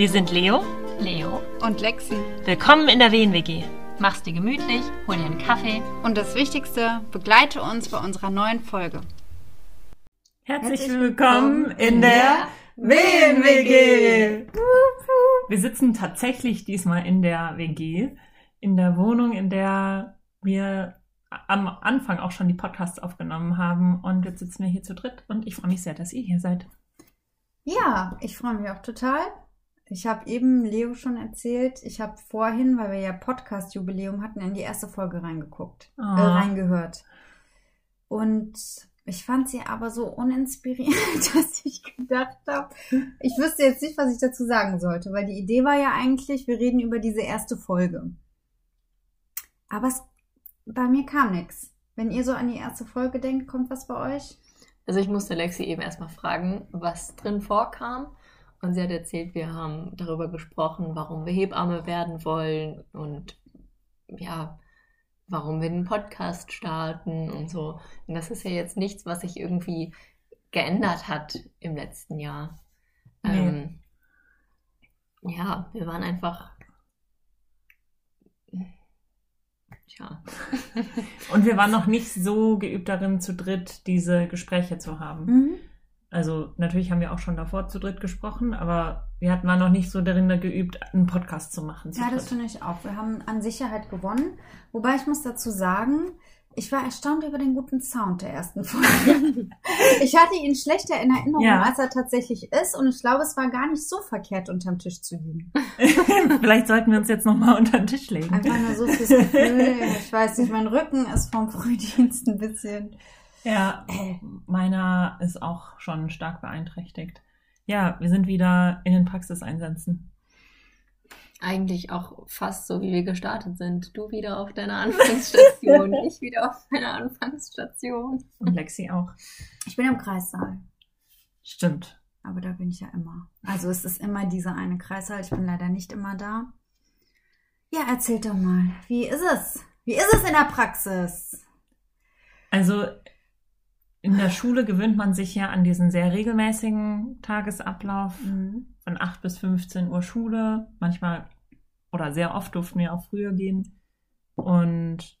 Wir sind Leo Leo und Lexi. Willkommen in der WNWG. Mach's dir gemütlich, hol dir einen Kaffee. Und das Wichtigste, begleite uns bei unserer neuen Folge. Herzlich, Herzlich willkommen in der WNWG. Wir sitzen tatsächlich diesmal in der WG, in der Wohnung, in der wir am Anfang auch schon die Podcasts aufgenommen haben. Und jetzt sitzen wir hier zu dritt und ich freue mich sehr, dass ihr hier seid. Ja, ich freue mich auch total. Ich habe eben Leo schon erzählt, ich habe vorhin, weil wir ja Podcast-Jubiläum hatten, in die erste Folge reingeguckt, oh. äh, ah. reingehört. Und ich fand sie aber so uninspirierend, dass ich gedacht habe, ich wüsste jetzt nicht, was ich dazu sagen sollte, weil die Idee war ja eigentlich, wir reden über diese erste Folge. Aber es, bei mir kam nichts. Wenn ihr so an die erste Folge denkt, kommt was bei euch? Also ich musste Lexi eben erstmal fragen, was drin vorkam. Und sie hat erzählt, wir haben darüber gesprochen, warum wir Hebamme werden wollen und ja, warum wir den Podcast starten und so. Und das ist ja jetzt nichts, was sich irgendwie geändert hat im letzten Jahr. Nee. Ähm, ja, wir waren einfach. Tja. und wir waren noch nicht so geübt darin, zu dritt diese Gespräche zu haben. Mhm. Also natürlich haben wir auch schon davor zu dritt gesprochen, aber wir hatten mal noch nicht so darin geübt, einen Podcast zu machen. Zu ja, das finde ich auch. Wir haben an Sicherheit gewonnen. Wobei ich muss dazu sagen, ich war erstaunt über den guten Sound der ersten Folge. ich hatte ihn schlechter in Erinnerung, ja. als er tatsächlich ist. Und ich glaube, es war gar nicht so verkehrt, unterm Tisch zu liegen. Vielleicht sollten wir uns jetzt nochmal unter den Tisch legen. Einfach nur so fürs Gefühl. Ich weiß nicht, mein Rücken ist vom Frühdienst ein bisschen ja, äh. meiner ist auch schon stark beeinträchtigt. Ja, wir sind wieder in den Praxiseinsätzen. Eigentlich auch fast so, wie wir gestartet sind. Du wieder auf deiner Anfangsstation, ich wieder auf meiner Anfangsstation. Und Lexi auch. Ich bin im Kreissaal. Stimmt. Aber da bin ich ja immer. Also es ist immer dieser eine Kreissaal. Ich bin leider nicht immer da. Ja, erzählt doch mal. Wie ist es? Wie ist es in der Praxis? Also in der Schule gewöhnt man sich ja an diesen sehr regelmäßigen Tagesablauf mhm. von 8 bis 15 Uhr Schule. Manchmal oder sehr oft durften wir auch früher gehen. Und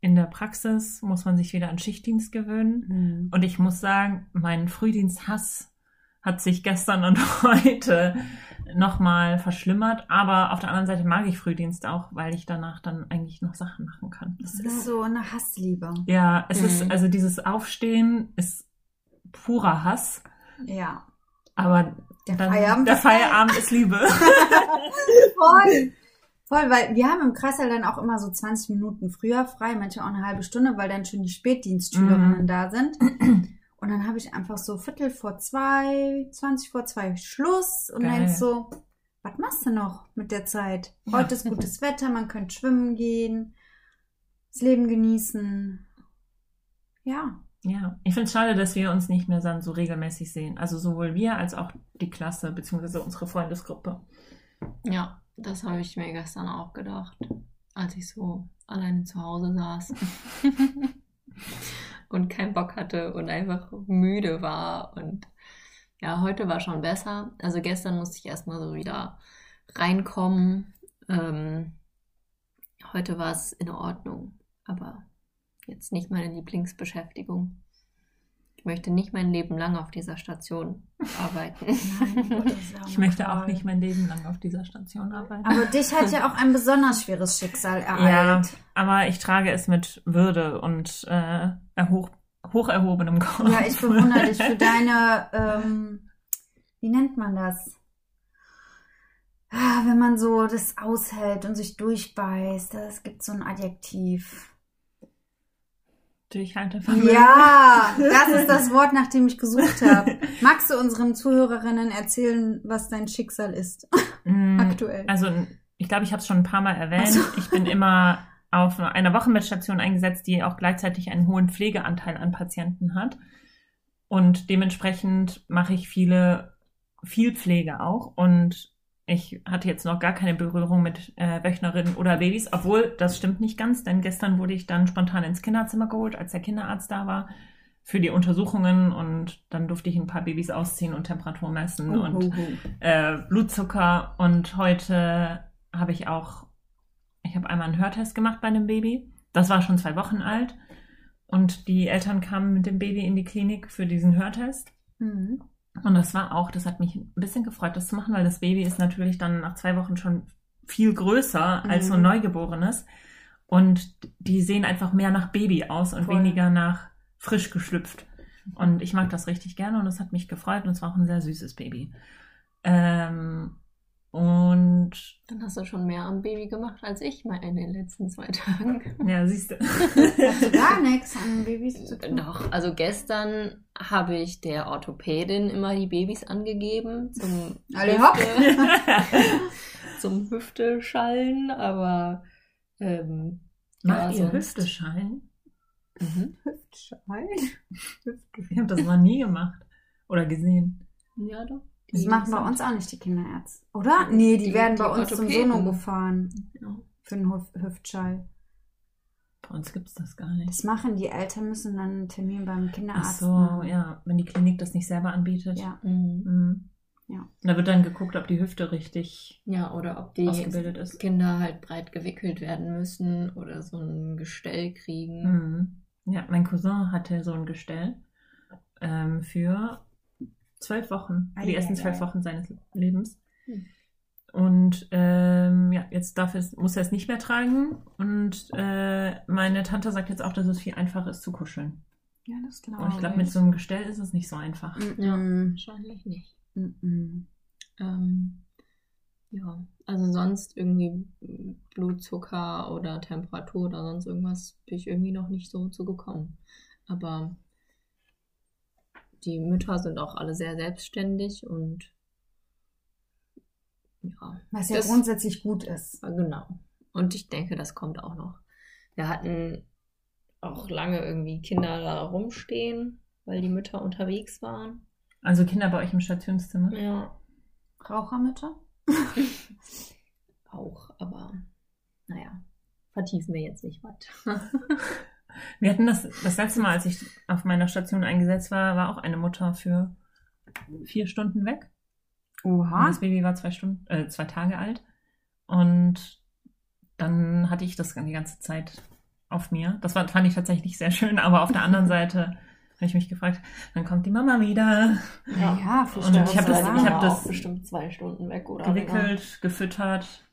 in der Praxis muss man sich wieder an Schichtdienst gewöhnen. Mhm. Und ich muss sagen, mein Frühdiensthass hat sich gestern und heute nochmal verschlimmert. Aber auf der anderen Seite mag ich Frühdienst auch, weil ich danach dann eigentlich noch Sachen machen kann. Das ist so eine Hassliebe. Ja, es mhm. ist, also dieses Aufstehen ist purer Hass. Ja. Aber der dann, Feierabend, der Feierabend ist Liebe. Voll. Voll, weil wir haben im Kreissaal dann auch immer so 20 Minuten früher frei, manchmal auch eine halbe Stunde, weil dann schon die Spätdienstschülerinnen mhm. da sind. Und dann habe ich einfach so Viertel vor zwei, 20 vor zwei Schluss und Geil. dann so, was machst du noch mit der Zeit? Heute ja. ist gutes Wetter, man könnte schwimmen gehen, das Leben genießen. Ja. Ja, ich finde es schade, dass wir uns nicht mehr dann so regelmäßig sehen. Also sowohl wir als auch die Klasse, beziehungsweise unsere Freundesgruppe. Ja, das habe ich mir gestern auch gedacht, als ich so alleine zu Hause saß. und keinen Bock hatte und einfach müde war. Und ja, heute war schon besser. Also gestern musste ich erstmal so wieder reinkommen. Ähm, heute war es in Ordnung, aber jetzt nicht meine Lieblingsbeschäftigung. Ich möchte nicht mein Leben lang auf dieser Station arbeiten. Nein, ich möchte auch nicht mein Leben lang auf dieser Station arbeiten. Aber dich hat ja auch ein besonders schweres Schicksal ereilt. Ja, aber ich trage es mit Würde und äh, hoch, hoch erhobenem Kopf. Ja, ich bewundere dich für deine, ähm, wie nennt man das? Ah, wenn man so das aushält und sich durchbeißt, es gibt so ein Adjektiv. Durchhaltevermögen. Ja, das ist das Wort, nach dem ich gesucht habe. Magst du unseren Zuhörerinnen erzählen, was dein Schicksal ist? Mm, Aktuell. Also, ich glaube, ich habe es schon ein paar Mal erwähnt. Also. Ich bin immer auf einer Wochenbettstation eingesetzt, die auch gleichzeitig einen hohen Pflegeanteil an Patienten hat. Und dementsprechend mache ich viele, viel Pflege auch. Und ich hatte jetzt noch gar keine Berührung mit äh, Wöchnerinnen oder Babys, obwohl das stimmt nicht ganz, denn gestern wurde ich dann spontan ins Kinderzimmer geholt, als der Kinderarzt da war. für die Untersuchungen und dann durfte ich ein paar Babys ausziehen und Temperatur messen Uh, und uh, uh. äh, Blutzucker und heute habe ich auch, ich habe einmal einen Hörtest gemacht bei einem Baby. Das war schon zwei Wochen alt und die Eltern kamen mit dem Baby in die Klinik für diesen Hörtest. Mhm. Und das war auch, das hat mich ein bisschen gefreut, das zu machen, weil das Baby ist natürlich dann nach zwei Wochen schon viel größer als so ein Mhm. Neugeborenes. Und die sehen einfach mehr nach Baby aus und Voll. weniger nach frisch geschlüpft. Und ich mag das richtig gerne und das hat mich gefreut und es war auch ein sehr süßes Baby. Ähm, und Dann hast du schon mehr am Baby gemacht als ich mal in den letzten zwei Tagen. ja, siehst du. Hast du gar nichts an Babys zu tun? Doch, also gestern habe ich der Orthopädin immer die Babys angegeben zum Alle hopp. Hüfte, zum Hüfteschallen, aber ähm, Macht ja, ihr sonst- Hüfteschallen? Mhm. Hüftschall. Ich habe das noch nie gemacht oder gesehen. Ja, doch. Das Die machen bei uns auch nicht die Kinderärzte. Oder? Nee, die, Die- werden die bei uns zum Orthopäden. Sono gefahren. Ja. Für einen Hüf Hüftschall. Bei uns gibt es das gar nicht. Das machen die Eltern, müssen dann einen Termin beim Ach Kinderarzt so, machen. ja, wenn die Klinik das nicht selber anbietet. Ja. Mhm. Mhm. Ja. Da wird dann geguckt, ob die Hüfte richtig Ja, oder ob die ausgebildet ist. Kinder halt breit gewickelt werden müssen oder so ein Gestell kriegen. Mhm. Ja, mein Cousin hatte so ein Gestell ähm, für zwölf Wochen, für die Ei, ersten zwölf ei. Wochen seines Lebens. Hm. Und ähm, ja, jetzt darf es, muss er es nicht mehr tragen. Und äh, meine Tante sagt jetzt auch, dass es viel einfacher ist zu kuscheln. Ja, das glaube Und ich glaube, mit so einem Gestell ist es nicht so einfach. Ja. Wahrscheinlich nicht. Mhm. Ähm, ja, also sonst irgendwie Blutzucker oder Temperatur oder sonst irgendwas bin ich irgendwie noch nicht so zu gekommen. Aber die Mütter sind auch alle sehr selbstständig und ja, Was ja Das- grundsätzlich gut ist. genau. Und ich denke, das kommt auch noch. Wir hatten auch lange irgendwie Kinder da rumstehen, weil die Mütter unterwegs waren. Also Kinder bei euch im Stationszimmer. Ja, Rauchermütter? auch, aber naja, vertiefen wir jetzt nicht weiter. Wir hatten das, das letzte Mal, als ich auf meiner Station eingesetzt war, war auch eine Mutter für vier Stunden weg. Und Oha. das Baby war zwei Stunden, äh, zwei Tage alt. Und dann hatte ich das die ganze Zeit auf mir. Das war, fand ich tatsächlich sehr schön, aber auf der anderen Seite habe ich mich gefragt, dann kommt die Mama wieder, Ja, ja Und ich hab das- ich hab das bestimmt zwei Stunden weg oder gewickelt, gefüttert,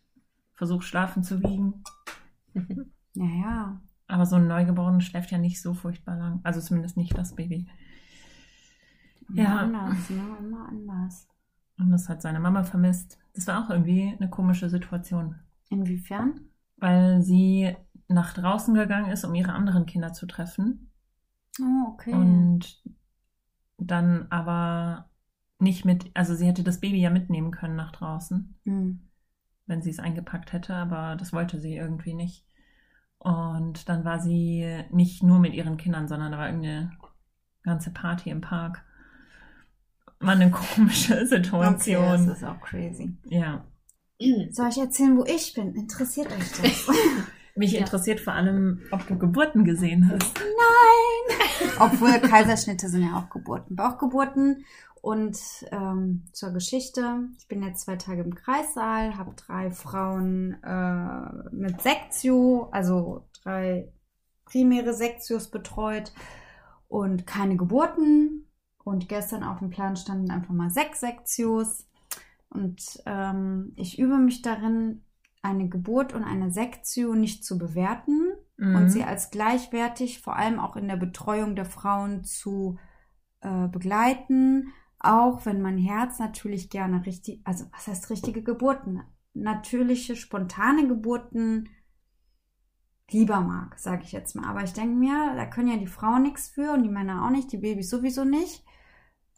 versucht schlafen zu wiegen. Ja, ja. Aber so ein Neugeborenes schläft ja nicht so furchtbar lang. Also zumindest nicht das Baby. Immer Ja. anders, ne? Immer anders. Und das hat seine Mama vermisst. Das war auch irgendwie eine komische Situation. Inwiefern? Weil sie nach draußen gegangen ist, um ihre anderen Kinder zu treffen. Oh, okay. Und dann aber nicht mit, also sie hätte das Baby ja mitnehmen können nach draußen, Hm. wenn sie es eingepackt hätte, aber das wollte sie irgendwie nicht. Und dann war sie nicht nur mit ihren Kindern, sondern da war irgendeine ganze Party im Park. War eine komische Okay, das Situation. ist auch crazy. ja. Soll ich erzählen, wo ich bin? Interessiert euch das? Mich Ja. interessiert vor allem, ob du Geburten gesehen hast. Nein! Obwohl Kaiserschnitte sind ja auch Geburten. Bauchgeburten. Und ähm, zur Geschichte. Ich bin jetzt zwei Tage im Kreissaal, habe drei Frauen äh, mit Sektio, also drei primäre Sektios betreut und keine Geburten. Und gestern auf dem Plan standen einfach mal sechs Sektios. Und ähm, ich übe mich darin, eine Geburt und eine Sektio nicht zu bewerten und Mhm. sie als gleichwertig, vor allem auch in der Betreuung der Frauen zu äh, begleiten, auch wenn mein Herz natürlich gerne richtig, also was heißt richtige Geburten? Natürliche, spontane Geburten lieber mag, sage ich jetzt mal. Aber ich denke mir, da können ja die Frauen nichts für und die Männer auch nicht, die Babys sowieso nicht.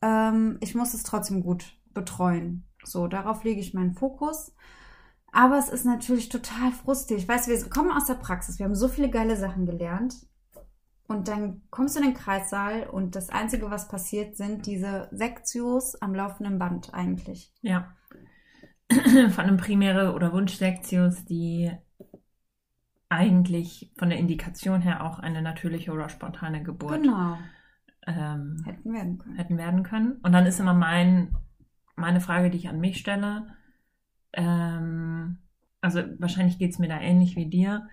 Ähm, ich muss es trotzdem gut betreuen. So, darauf lege ich meinen Fokus. Aber es ist natürlich total frustig. Ich weiß, wir kommen aus der Praxis. Wir haben so viele geile Sachen gelernt. Und dann kommst du in den Kreissaal und das Einzige, was passiert, sind diese Sektios am laufenden Band eigentlich. Ja. Von einem Primäre- oder Wunschsektios, die eigentlich von der Indikation her auch eine natürliche oder spontane Geburt Genau. ähm, hätten werden können. Hätten werden können. Und dann ist immer mein, meine Frage, die ich an mich stelle. Ähm, also wahrscheinlich geht es mir da ähnlich wie dir.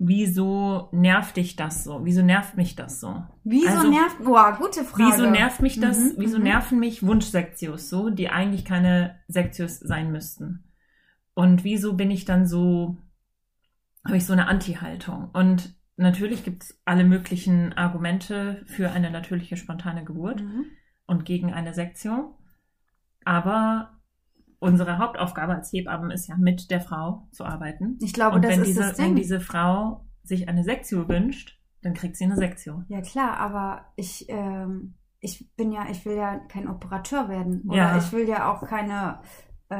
Wieso nervt dich das so? Wieso nervt mich das so? Wieso also, nervt, boah, gute Frage. Wieso nervt mich das, Mhm, wieso mhm. nerven mich Wunschsektios so, die eigentlich keine Sektios sein müssten? Und wieso bin ich dann so, habe ich so eine Anti-Haltung? Und natürlich gibt es alle möglichen Argumente für eine natürliche spontane Geburt Mhm. und gegen eine Sektion. Aber unsere Hauptaufgabe als Hebammen ist ja, mit der Frau zu arbeiten. Ich glaube, und das wenn ist diese, das wenn Ding. diese Frau sich eine Sektio wünscht, dann kriegt sie eine Sektio. Ja klar, aber ich, ähm, ich bin ja, ich will ja kein Operateur werden. Oder Ja. ich will ja auch keine äh,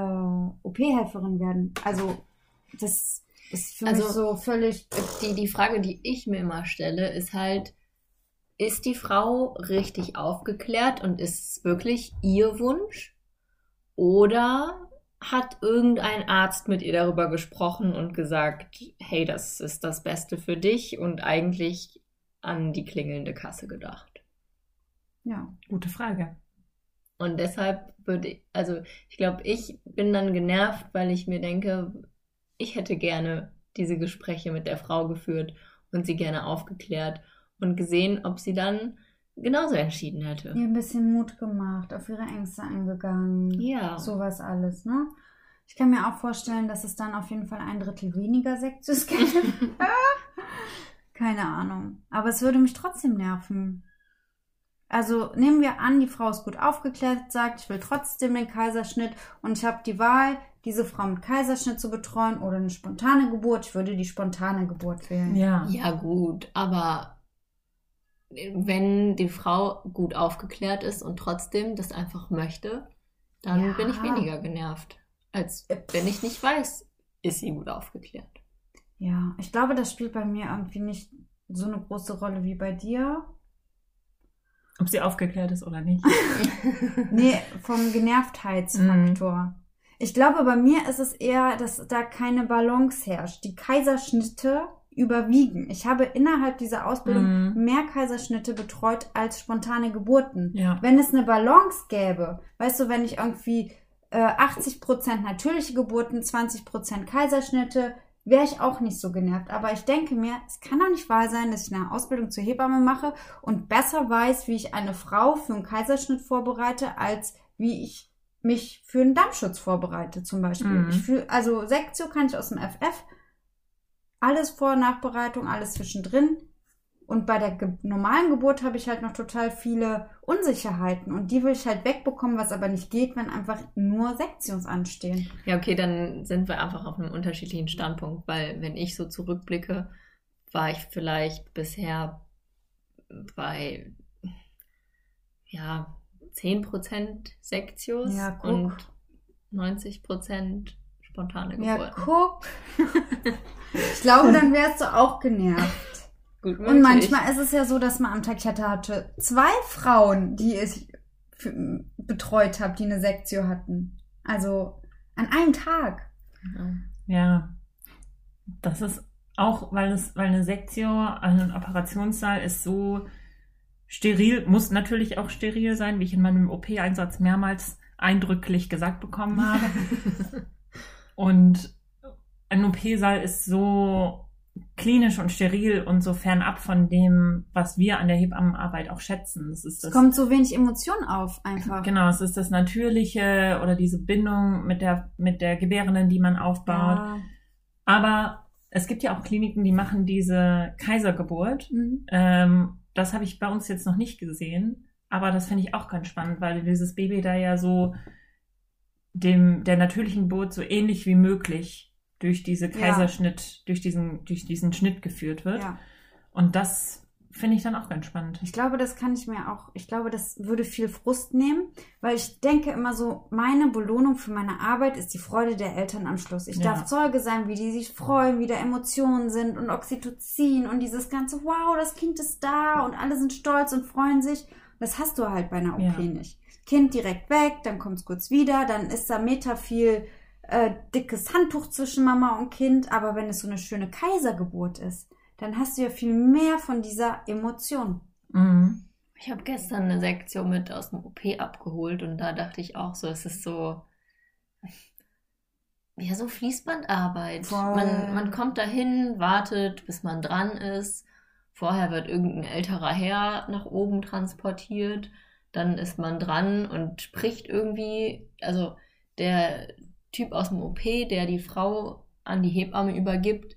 OP-Helferin werden. Also das ist für Also- mich so völlig. Die, die Frage, die ich mir immer stelle, ist halt, ist die Frau richtig aufgeklärt und ist es wirklich ihr Wunsch? Oder hat irgendein Arzt mit ihr darüber gesprochen und gesagt, hey, das ist das Beste für dich und eigentlich an die klingelnde Kasse gedacht? Ja. Gute Frage. Und deshalb würde ich, also ich glaube, ich bin dann genervt, weil ich mir denke, ich hätte gerne diese Gespräche mit der Frau geführt und sie gerne aufgeklärt und gesehen, ob sie dann genauso entschieden hätte. Ihr ein bisschen Mut gemacht, auf ihre Ängste eingegangen. Ja. Sowas alles, ne? Ich kann mir auch vorstellen, dass es dann auf jeden Fall ein Drittel weniger Sektus gibt. Keine Ahnung. Aber es würde mich trotzdem nerven. Also nehmen wir an, die Frau ist gut aufgeklärt, sagt, ich will trotzdem den Kaiserschnitt und ich habe die Wahl, diese Frau mit Kaiserschnitt zu betreuen oder eine spontane Geburt. Ich würde die spontane Geburt wählen. Ja. Ja, gut, aber wenn die Frau gut aufgeklärt ist und trotzdem das einfach möchte, dann Ja. bin ich weniger genervt, als wenn ich nicht weiß, ist sie gut aufgeklärt. Ja, ich glaube, das spielt bei mir irgendwie nicht so eine große Rolle wie bei dir. Ob sie aufgeklärt ist oder nicht. Nee, vom Genervtheitsfaktor. Ich glaube, bei mir ist es eher, dass da keine Balance herrscht. Die Kaiserschnitte überwiegen. Ich habe innerhalb dieser Ausbildung Mhm. mehr Kaiserschnitte betreut als spontane Geburten. Ja. Wenn es eine Balance gäbe, weißt du, wenn ich irgendwie äh, 80% natürliche Geburten, 20% Kaiserschnitte, wäre ich auch nicht so genervt. Aber ich denke mir, es kann doch nicht wahr sein, dass ich eine Ausbildung zur Hebamme mache und besser weiß, wie ich eine Frau für einen Kaiserschnitt vorbereite, als wie ich mich für einen Dammschutz vorbereite, zum Beispiel. Mhm. Ich fühl, also Sektio kann ich aus dem FF. Alles Vor- und Nachbereitung, alles zwischendrin. Und bei der ge normalen Geburt habe ich halt noch total viele Unsicherheiten. Und die will ich halt wegbekommen, was aber nicht geht, wenn einfach nur Sektions anstehen. Ja, okay, dann sind wir einfach auf einem unterschiedlichen Standpunkt, weil wenn ich so zurückblicke, war ich vielleicht bisher bei ja 10% Sektios Ja, und 90% spontane Ja, Geburten. guck. ich glaube, dann wärst du auch genervt. Gut Und manchmal ist es ja so, dass man am Tag, ich hatte, hatte zwei Frauen, die ich betreut habe, die eine Sektio hatten. Also an einem Tag. Ja. Ja. Das ist auch, weil es, weil eine Sektio, also ein Operationssaal ist so steril, muss natürlich auch steril sein, wie ich in meinem OP-Einsatz mehrmals eindrücklich gesagt bekommen habe. Und ein OP-Saal ist so klinisch und steril und so fernab von dem, was wir an der Hebammenarbeit auch schätzen. Das ist Es das, kommt so wenig Emotion auf, einfach. genau, es ist das Natürliche oder diese Bindung mit der, mit der Gebärenden, die man aufbaut. Ja. Aber es gibt ja auch Kliniken, die machen diese Kaisergeburt. Mhm. Ähm, das habe ich bei uns jetzt noch nicht gesehen. Aber das finde ich auch ganz spannend, weil dieses Baby da ja so dem, der natürlichen Geburt so ähnlich wie möglich durch diese Ja. Kaiserschnitt, durch diesen, durch diesen Schnitt geführt wird. ja. Und das finde ich dann auch ganz spannend. Ich glaube, das kann ich mir auch, ich glaube, das würde viel Frust nehmen, weil ich denke immer so, meine Belohnung für meine Arbeit ist die Freude der Eltern am Schluss. Ich Ja. darf Zeuge sein, wie die sich freuen, wie da Emotionen sind und Oxytocin und dieses ganze, wow, das Kind ist da und alle sind stolz und freuen sich. Das hast du halt bei einer OP Ja. nicht. Kind direkt weg, dann kommt es kurz wieder, dann ist da Meter viel äh, dickes Handtuch zwischen Mama und Kind, aber wenn es so eine schöne Kaisergeburt ist, dann hast du ja viel mehr von dieser Emotion. Mhm. Ich habe gestern eine Sektion mit aus dem OP abgeholt und da dachte ich auch so, es ist so, ja, so Fließbandarbeit. Man, man kommt dahin, wartet, bis man dran ist. Vorher wird irgendein älterer Herr nach oben transportiert. Dann ist man dran und spricht irgendwie. Also der Typ aus dem OP, der die Frau an die Hebamme übergibt,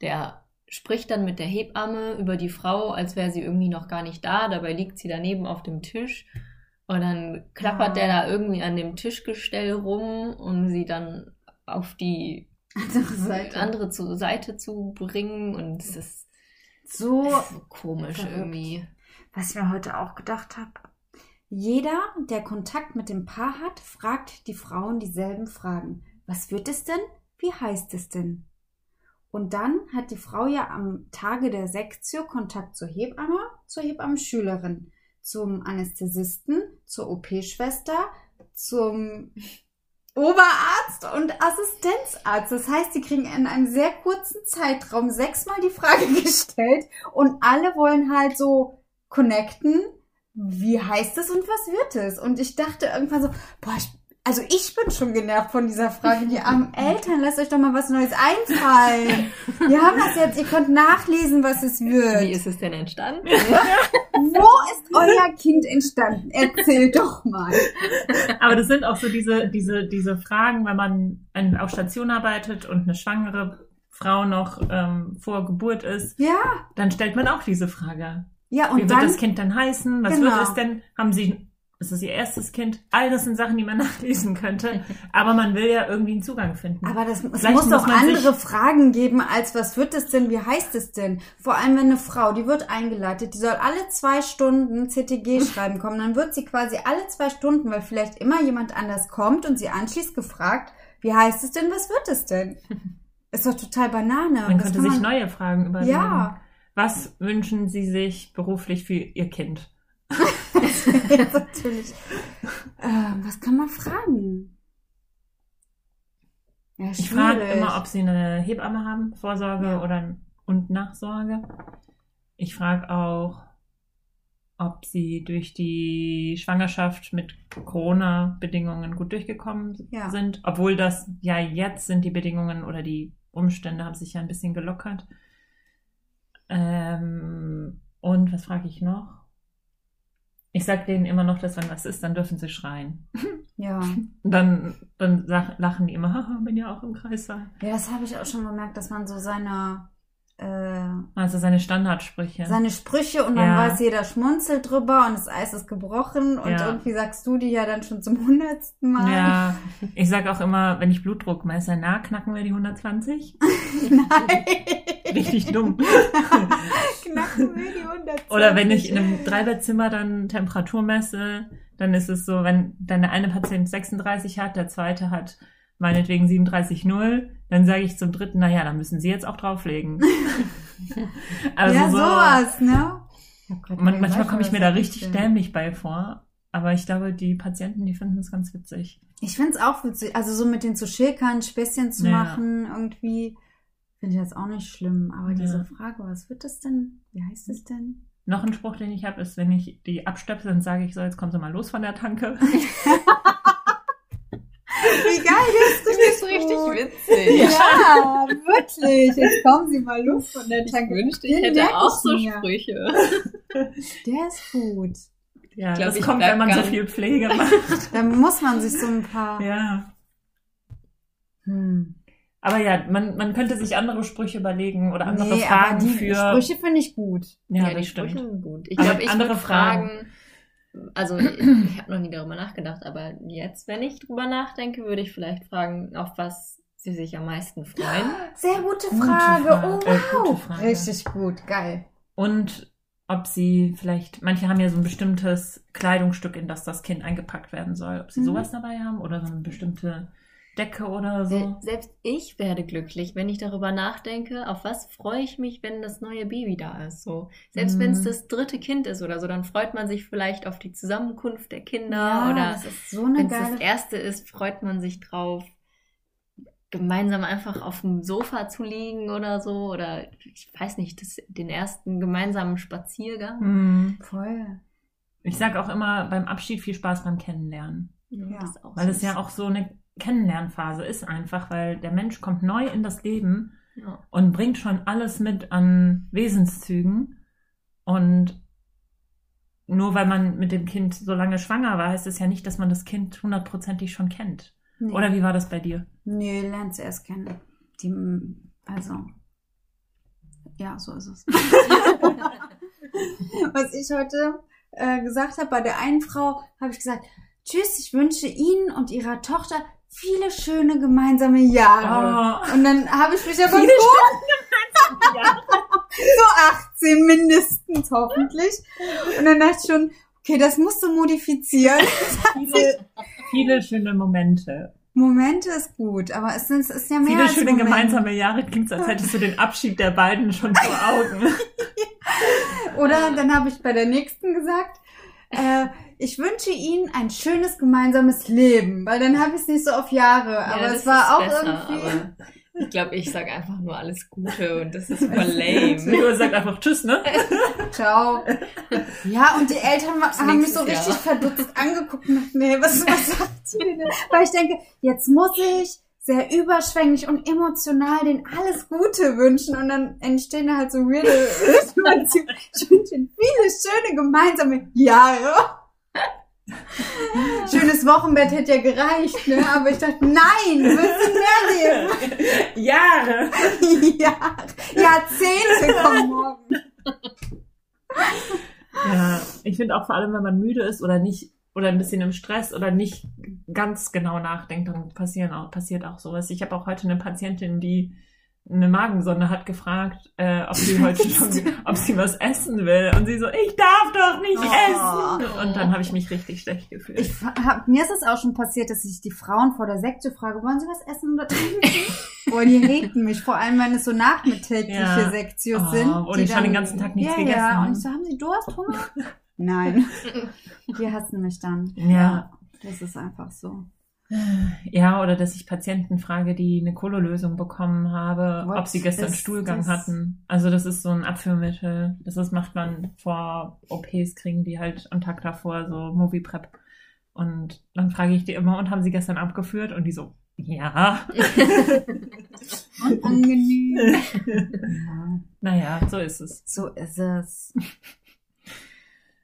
der spricht dann mit der Hebamme über die Frau, als wäre sie irgendwie noch gar nicht da. Dabei liegt sie daneben auf dem Tisch. Und dann klappert oh. der da irgendwie an dem Tischgestell rum, um sie dann auf die andere Seite, andere zu, Seite zu bringen. Und es ist so, ist so komisch verrückt. irgendwie. Was ich mir heute auch gedacht habe. Jeder, der Kontakt mit dem Paar hat, fragt die Frauen dieselben Fragen. Was wird es denn? Wie heißt es denn? Und dann hat die Frau ja am Tage der Sektio Kontakt zur Hebamme, zur Hebammenschülerin, zum Anästhesisten, zur OP-Schwester, zum Oberarzt und Assistenzarzt. Das heißt, die kriegen in einem sehr kurzen Zeitraum sechsmal die Frage gestellt und alle wollen halt so connecten. Wie heißt es und was wird es? Und ich dachte irgendwann so, boah, ich also ich bin schon genervt von dieser Frage. Die armen Eltern, lasst euch doch mal was Neues einfallen. Wir haben das jetzt, ihr könnt nachlesen, was es wird. Wie ist es denn entstanden? Wo ist euer Kind entstanden? Erzählt doch mal. Aber das sind auch so diese, diese, diese Fragen, wenn man auf Station arbeitet und eine schwangere Frau noch ähm, vor Geburt ist. Ja. Dann stellt man auch diese Frage. Ja, und Wie dann, wird das Kind dann heißen? Was genau. wird es denn? Haben Sie ist das ihr erstes Kind? All das sind Sachen, die man nachlesen könnte. Aber man will ja irgendwie einen Zugang finden. Aber das, es muss doch andere Fragen geben, als was wird es denn, wie heißt es denn? Vor allem, wenn eine Frau, die wird eingeleitet, die soll alle zwei Stunden CTG schreiben kommen, dann wird sie quasi alle zwei Stunden, weil vielleicht immer jemand anders kommt und sie anschließt gefragt, wie heißt es denn, was wird es denn? Ist doch total Banane. Man könnte sich neue Fragen überlegen. Ja. Was wünschen Sie sich beruflich für Ihr Kind? natürlich. Äh, was kann man fragen? Ja, ich frage immer, ob sie eine Hebamme haben, Vorsorge ja. oder und Nachsorge. Ich frage auch, ob sie durch die Schwangerschaft mit Corona-Bedingungen gut durchgekommen ja. sind. Obwohl das ja jetzt sind die Bedingungen oder die Umstände haben sich ja ein bisschen gelockert. Ähm, und was frage ich noch? Ich sag denen immer noch, dass wenn was ist, dann dürfen sie schreien. Ja. Dann, dann lachen die immer, haha, bin ja auch im Kreissaal. Ja, das habe ich auch schon gemerkt, dass man so seine äh, also seine Standardsprüche. Seine Sprüche und dann ja. weiß jeder schmunzelt drüber und das Eis ist gebrochen und ja. irgendwie sagst du die ja dann schon zum hundertsten Mal. Ja, ich sag auch immer, wenn ich Blutdruck messe, na, knacken wir die 120? Nein. Richtig dumm. knacken wir die 120? Oder wenn ich in einem Dreibettzimmer dann Temperatur messe, dann ist es so, wenn dann der eine Patient 36 hat, der zweite hat meinetwegen 37,0, dann sage ich zum dritten, naja, dann müssen Sie jetzt auch drauflegen. also ja, so, sowas, ne? Man, manchmal komme ich mir da richtig dämlich bei vor. Aber ich glaube, die Patienten, die finden es ganz witzig. Ich finde es auch witzig. Also so mit den zu schilkern, Späßchen zu ja. machen, irgendwie finde ich jetzt auch nicht schlimm. Aber ja. diese Frage, was wird das denn? Wie heißt es denn? Noch ein Spruch, den ich habe, ist, wenn ich die abstöpsel, dann sage ich so, jetzt kommen Sie mal los von der Tanke. Wie geil ist das? Das ist richtig witzig. Ja, wirklich. Jetzt kommen Sie mal Luft von der Tanke. Ich wünschte, ich hätte auch so Sprüche. Der ist gut. Ja, glaub, das kommt, wenn man so viel Pflege macht. Dann muss man sich so ein paar. Ja. Hm. Aber ja, man, man könnte sich andere Sprüche überlegen oder andere nee, Fragen aber die für. Sprüche finde ich gut. Ja, ja die stimmt. Sprüche sind gut. Ich glaube, ich würde fragen, Fragen also ich, ich habe noch nie darüber nachgedacht, aber jetzt, wenn ich drüber nachdenke, würde ich vielleicht fragen, auf was sie sich am meisten freuen. Sehr gute Frage. Gute Frage. Oh, wow. Äh, gute Frage. Richtig gut, geil. Und ob sie vielleicht, manche haben ja so ein bestimmtes Kleidungsstück, in das das Kind eingepackt werden soll, ob sie mhm. sowas dabei haben oder so eine bestimmte Decke oder so. Selbst ich werde glücklich, wenn ich darüber nachdenke, auf was freue ich mich, wenn das neue Baby da ist. So. Selbst mm. wenn es mhm. das dritte Kind ist oder so, dann freut man sich vielleicht auf die Zusammenkunft der Kinder. Ja, oder das ist so eine wenn es das erste ist, freut man sich drauf. gemeinsam einfach auf dem Sofa zu liegen oder so. Oder ich weiß nicht, das, den ersten gemeinsamen Spaziergang. Mhm. Voll. Ich sage auch immer beim Abschied viel Spaß beim Kennenlernen. Ja. Das ist auch Weil es ja auch so eine Kennenlernphase ist einfach, weil der Mensch kommt neu in das Leben Ja. und bringt schon alles mit an Wesenszügen. Und nur weil man mit dem Kind so lange schwanger war, heißt es ja nicht, dass man das Kind hundertprozentig schon kennt. Nee. Oder wie war das bei dir? Nee, lernst du erst kennen. Die, also. Ja, so ist es. Was ich heute äh, gesagt habe, bei der einen Frau habe ich gesagt, tschüss, ich wünsche Ihnen und Ihrer Tochter viele schöne gemeinsame Jahre. Oh. Und dann habe ich mich aber Viele so, so 18 mindestens hoffentlich. Und dann dachte ich schon, okay, das musst du modifizieren. viele, viele schöne Momente. Momente ist gut, aber es, sind, es ist ja mehr Viele als schöne Momente. gemeinsame Jahre klingt, als hättest du den Abschied der beiden schon vor Augen. Oder dann habe ich bei der nächsten gesagt, äh, ich wünsche Ihnen ein schönes gemeinsames Leben, weil dann habe ich es nicht so auf Jahre. Ja, aber es war ist auch besser, irgendwie. Ich glaube, ich sage einfach nur alles Gute und das ist voll lame. Leo sagt einfach Tschüss, ne? Ciao. Ja, und die Eltern haben mich so richtig Jahr. verdutzt angeguckt und dachten, nee, was, was sagt ihr denn? Weil ich denke, jetzt muss ich sehr überschwänglich und emotional den alles Gute wünschen und dann entstehen da halt so weirde Situationen. Ich wünsche Ihnen viele schöne gemeinsame Jahre. Schönes Wochenbett hätte ja gereicht, ne? Aber ich dachte, nein, wir müssen mehr leben. Jahre. Ja, Jahrzehnte kommen morgen. Ja, ich finde auch vor allem, wenn man müde ist oder nicht oder ein bisschen im Stress oder nicht ganz genau nachdenkt, dann passieren auch, passiert auch sowas. Ich habe auch heute eine Patientin, die eine Magensonde hat gefragt, äh, ob sie heute schon, ob sie was essen will. Und sie so, ich darf doch nicht Oh. essen. Und dann habe ich mich richtig schlecht gefühlt. Ich hab, mir ist es auch schon passiert, dass ich die Frauen vor der Sekte frage, wollen sie was essen oder trinken? Boah, die reden mich, vor allem wenn es so nachmittägliche Ja. Sektios Oh, sind. wo die schon den ganzen Tag nichts ja, gegessen ja. haben. Und ich so, haben sie Durst, Hunger? Nein. Die hassen mich dann. Ja. Das ist einfach so. Ja, oder dass ich Patienten frage, die eine Kololösung bekommen habe, What ob sie gestern Stuhlgang das? hatten. Also das ist so ein Abführmittel. Das ist, macht man vor OPs, kriegen die halt am Tag davor so Movie Prep. Und dann frage ich die immer, und haben sie gestern abgeführt? Und die so, ja. Unangenehm. ja, naja, so ist es. so ist es.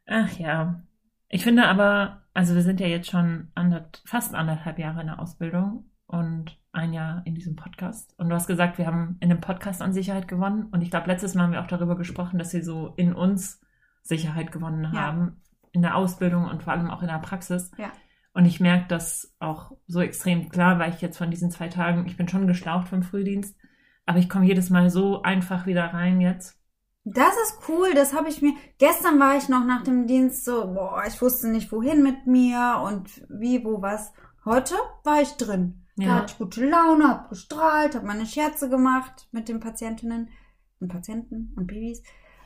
Ach ja. Ich finde aber, also wir sind ja jetzt schon andert, fast anderthalb Jahre in der Ausbildung und ein Jahr in diesem Podcast. Und du hast gesagt, wir haben in dem Podcast an Sicherheit gewonnen. Und ich glaube, letztes Mal haben wir auch darüber gesprochen, dass wir so in uns Sicherheit gewonnen Ja. haben. In der Ausbildung und vor allem auch in der Praxis. Ja. Und ich merke das auch so extrem klar, weil ich jetzt von diesen zwei Tagen, ich bin schon geschlaucht vom Frühdienst, aber ich komme jedes Mal so einfach wieder rein jetzt. Das ist cool, das habe ich mir. Gestern war ich noch nach dem Dienst so, boah, ich wusste nicht wohin mit mir und wie, wo, was. Heute war ich drin. Da Ja. hatte ich gute Laune, hab gestrahlt, hab meine Scherze gemacht mit den Patientinnen und Patienten und Babys.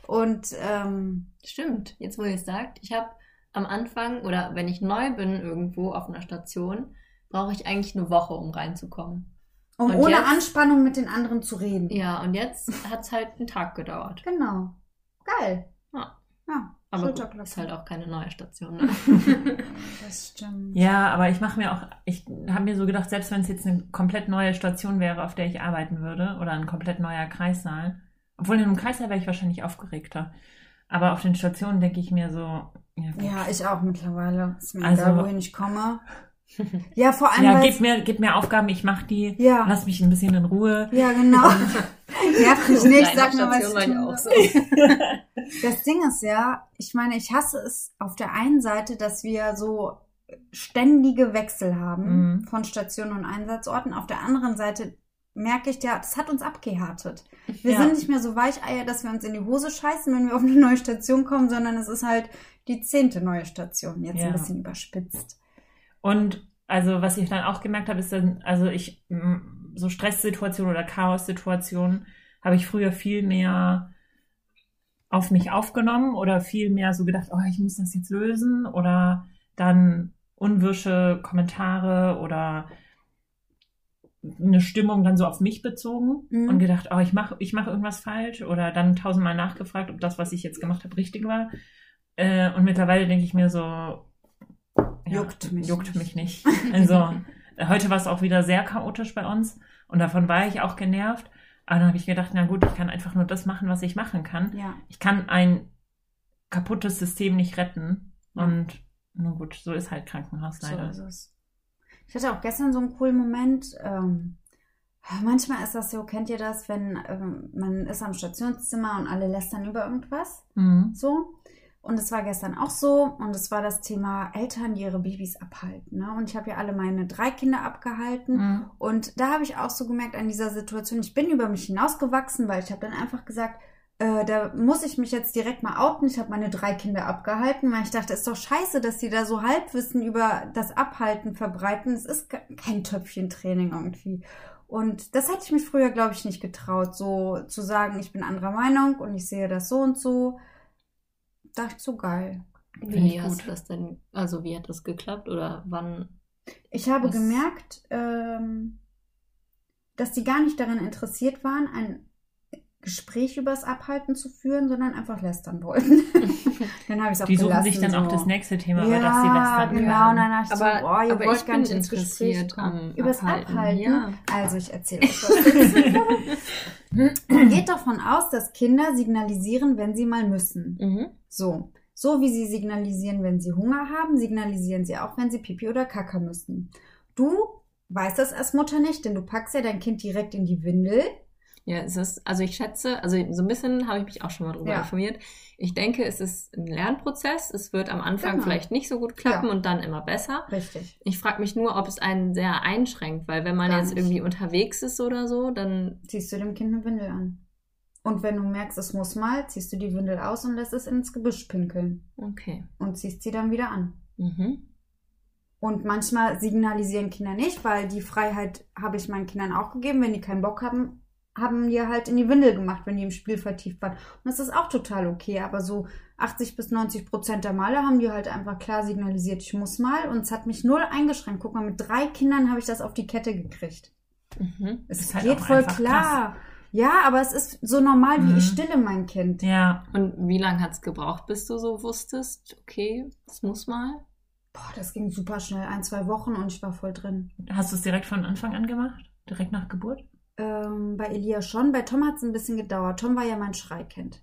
Und ähm, Stimmt, jetzt wo ihr es sagt, ich habe am Anfang oder wenn ich neu bin irgendwo auf einer Station, brauche ich eigentlich eine Woche, um reinzukommen. Um Und ohne jetzt? Anspannung mit den anderen zu reden. Ja, und jetzt hat es halt einen Tag gedauert. Genau. Geil. Ja. Ja, Aber gut, ist halt auch keine neue Station. Ne? Das stimmt. Ja, aber ich mache mir auch, ich habe mir so gedacht, selbst wenn es jetzt eine komplett neue Station wäre, auf der ich arbeiten würde, oder ein komplett neuer Kreissaal, obwohl in einem Kreissaal wäre ich wahrscheinlich aufgeregter. Aber auf den Stationen denke ich mir so, ja. Ja, ich auch mittlerweile. Ist mir Also- egal, wohin ich komme. Ja, vor allem, ja gib mir, gib mir Aufgaben, ich mache die, Ja. lass mich ein bisschen in Ruhe. Ja, genau. Nerv mich nicht, sag mir, was ich auch so. Das Ding ist ja, ich meine, ich hasse es auf der einen Seite, dass wir so ständige Wechsel haben Mhm. von Stationen und Einsatzorten. Auf der anderen Seite merke ich ja, das hat uns abgehärtet. Wir Ja. sind nicht mehr so Weicheier, dass wir uns in die Hose scheißen, wenn wir auf eine neue Station kommen, sondern es ist halt die zehnte neue Station, jetzt Ja. ein bisschen überspitzt. Und also was ich dann auch gemerkt habe, ist dann, also ich, so Stresssituationen oder Chaossituationen habe ich früher viel mehr auf mich aufgenommen oder viel mehr so gedacht, oh, ich muss das jetzt lösen oder dann unwirsche Kommentare oder eine Stimmung dann so auf mich bezogen mhm. und gedacht, oh, ich mache ich mach irgendwas falsch oder dann tausendmal nachgefragt, ob das, was ich jetzt gemacht habe, richtig war. Äh, und mittlerweile denke ich mir so, ja, juckt mich, juckt mich nicht. Also heute war es auch wieder sehr chaotisch bei uns und davon war ich auch genervt. Aber dann habe ich gedacht, na gut, ich kann einfach nur das machen, was ich machen kann. Ja. Ich kann ein kaputtes System nicht retten. Ja. Und nun gut, so ist halt Krankenhaus leider. So ist es. Ich hatte auch gestern so einen coolen Moment. Ähm, manchmal ist das so, kennt ihr das, wenn ähm, man ist am Stationszimmer und alle lästern über irgendwas? Mhm. So. Und es war gestern auch so. Und es war das Thema Eltern, die ihre Babys abhalten. Ne? Und ich habe ja alle meine drei Kinder abgehalten. Mhm. Und da habe ich auch so gemerkt an dieser Situation, ich bin über mich hinausgewachsen, weil ich habe dann einfach gesagt, äh, da muss ich mich jetzt direkt mal outen. Ich habe meine drei Kinder abgehalten, weil ich dachte, es ist doch scheiße, dass die da so Halbwissen über das Abhalten verbreiten. Es ist kein Töpfchentraining irgendwie. Und das hätte ich mich früher, glaube ich, nicht getraut, so zu sagen, ich bin anderer Meinung und ich sehe das so und so so geil. Wie hast du das denn, also wie hat das geklappt oder wann? Ich habe gemerkt, ähm, dass die gar nicht daran interessiert waren, ein Gespräch übers Abhalten zu führen, sondern einfach lästern wollten. dann habe ich es auch Die suchen gelassen, sich dann so. auch das nächste Thema, ja, über das sie lästern genau, können. Und dann dachte aber, so, oh, ihr wollt gar nicht ins Gespräch kommen. Übers Abhalten. Abhalten. Ja. Also ich erzähle euch was. Man geht davon aus, dass Kinder signalisieren, wenn sie mal müssen. Mhm. So. So wie sie signalisieren, wenn sie Hunger haben, signalisieren sie auch, wenn sie Pipi oder Kaka müssen. Du weißt das als Mutter nicht, denn du packst ja dein Kind direkt in die Windel ja, es ist, also ich schätze, also so ein bisschen habe ich mich auch schon mal drüber ja. informiert. Ich denke, es ist ein Lernprozess. Es wird am Anfang genau. vielleicht nicht so gut klappen ja. und dann immer besser. Richtig. Ich frage mich nur, ob es einen sehr einschränkt, weil wenn man Gar jetzt nicht. irgendwie unterwegs ist oder so, dann. Ziehst du dem Kind eine Windel an. Und wenn du merkst, es muss mal, ziehst du die Windel aus und lässt es ins Gebüsch pinkeln. Okay. Und ziehst sie dann wieder an. Mhm. Und manchmal signalisieren Kinder nicht, weil die Freiheit habe ich meinen Kindern auch gegeben. Wenn die keinen Bock haben, haben die halt in die Windel gemacht, wenn die im Spiel vertieft waren. Und das ist auch total okay. Aber so 80 bis 90 Prozent der Male haben die halt einfach klar signalisiert, ich muss mal. Und es hat mich null eingeschränkt. Guck mal, mit drei Kindern habe ich das auf die Kette gekriegt. Mhm. Es halt geht voll klar. Krass. Ja, aber es ist so normal, wie mhm. ich stille mein Kind. Ja. Und wie lange hat es gebraucht, bis du so wusstest, okay, das muss mal? Boah, das ging super schnell. Ein, zwei Wochen und ich war voll drin. Hast du es direkt von Anfang an gemacht? Direkt nach Geburt? Ähm, bei Elia schon. Bei Tom hat es ein bisschen gedauert. Tom war ja mein Schreikind.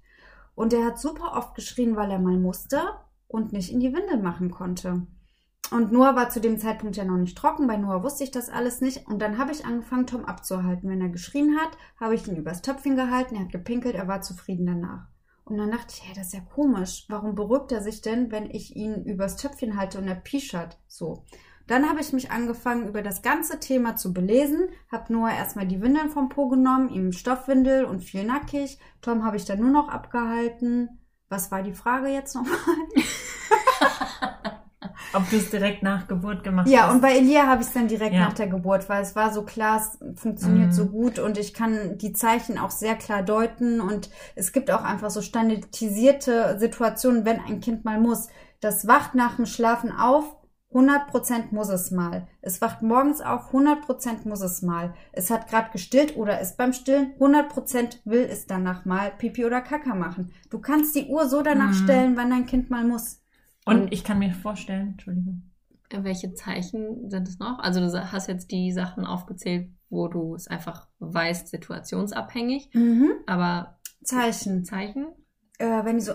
Und er hat super oft geschrien, weil er mal musste und nicht in die Windel machen konnte. Und Noah war zu dem Zeitpunkt ja noch nicht trocken. Bei Noah wusste ich das alles nicht. Und dann habe ich angefangen, Tom abzuhalten. Wenn er geschrien hat, habe ich ihn übers Töpfchen gehalten. Er hat gepinkelt, er war zufrieden danach. Und dann dachte ich, hey, das ist ja komisch. Warum beruhigt er sich denn, wenn ich ihn übers Töpfchen halte und er pischert? So. Dann habe ich mich angefangen, über das ganze Thema zu belesen, habe Noah erstmal die Windeln vom Po genommen, ihm Stoffwindel und viel nackig. Tom habe ich dann nur noch abgehalten. Was war die Frage jetzt nochmal? Ob du es direkt nach Geburt gemacht ja, hast. Ja, und bei Elia habe ich es dann direkt ja. nach der Geburt, weil es war so klar, es funktioniert mhm. so gut und ich kann die Zeichen auch sehr klar deuten und es gibt auch einfach so standardisierte Situationen, wenn ein Kind mal muss. Das wacht nach dem Schlafen auf, 100% muss es mal. Es wacht morgens auf, 100% muss es mal. Es hat gerade gestillt oder ist beim Stillen, 100% will es danach mal Pipi oder Kaka machen. Du kannst die Uhr so danach mhm. stellen, wann dein Kind mal muss. Und, Und ich kann mir vorstellen, Entschuldigung. Welche Zeichen sind es noch? Also du hast jetzt die Sachen aufgezählt, wo du es einfach weißt, situationsabhängig. Mhm. Aber Zeichen. Zeichen? Äh, wenn die so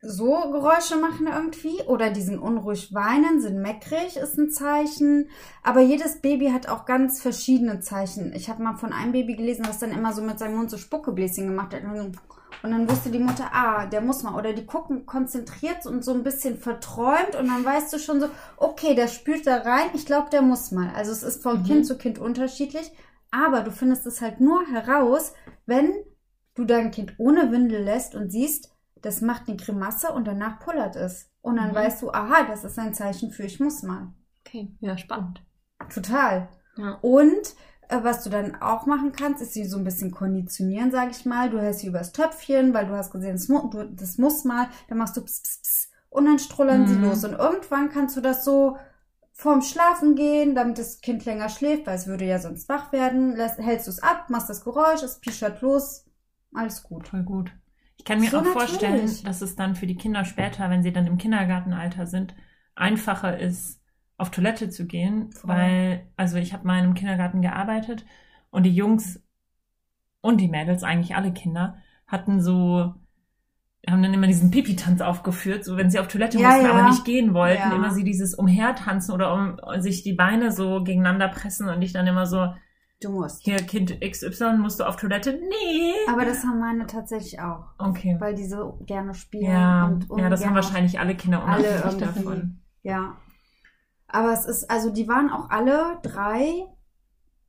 so Geräusche machen irgendwie oder die sind unruhig weinen, sind meckrig, ist ein Zeichen. Aber jedes Baby hat auch ganz verschiedene Zeichen. Ich habe mal von einem Baby gelesen, das dann immer so mit seinem Mund so Spuckebläschen gemacht hat. Und dann wusste die Mutter, ah, der muss mal. Oder die gucken konzentriert und so ein bisschen verträumt. Und dann weißt du schon so, okay, der spült da rein. Ich glaube, der muss mal. Also es ist von mhm. Kind zu Kind unterschiedlich. Aber du findest es halt nur heraus, wenn du dein Kind ohne Windel lässt und siehst, das macht eine Grimasse und danach pullert es. Und dann mhm. weißt du, aha, das ist ein Zeichen für ich muss mal. Okay, ja, spannend. Total. Ja. Und äh, was du dann auch machen kannst, ist sie so ein bisschen konditionieren, sage ich mal. Du hältst sie übers Töpfchen, weil du hast gesehen, das, mu du, das muss mal. Dann machst du pss, pss, pss, und dann strullern mhm. sie los. Und irgendwann kannst du das so vorm Schlafen gehen, damit das Kind länger schläft, weil es würde ja sonst wach werden, lässt, hältst du es ab, machst das Geräusch, es pischert los, alles gut. Voll gut. Ich kann mir So auch vorstellen, natürlich. dass es dann für die Kinder später, wenn sie dann im Kindergartenalter sind, einfacher ist, auf Toilette zu gehen, Voll. weil, also ich habe mal in einem Kindergarten gearbeitet und die Jungs und die Mädels, eigentlich alle Kinder, hatten so, haben dann immer diesen Pipi-Tanz aufgeführt, so wenn sie auf Toilette Ja, mussten, ja. aber nicht gehen wollten, Ja. immer sie dieses Umhertanzen oder um sich die Beine so gegeneinander pressen und ich dann immer so, Du musst. hier Kind XY, musst du auf Toilette? Nee. Aber das haben meine tatsächlich auch, Okay. weil die so gerne spielen. Ja, und ja, das haben wahrscheinlich alle Kinder Alle unabhängig davon. Ja. Aber es ist, also die waren auch alle drei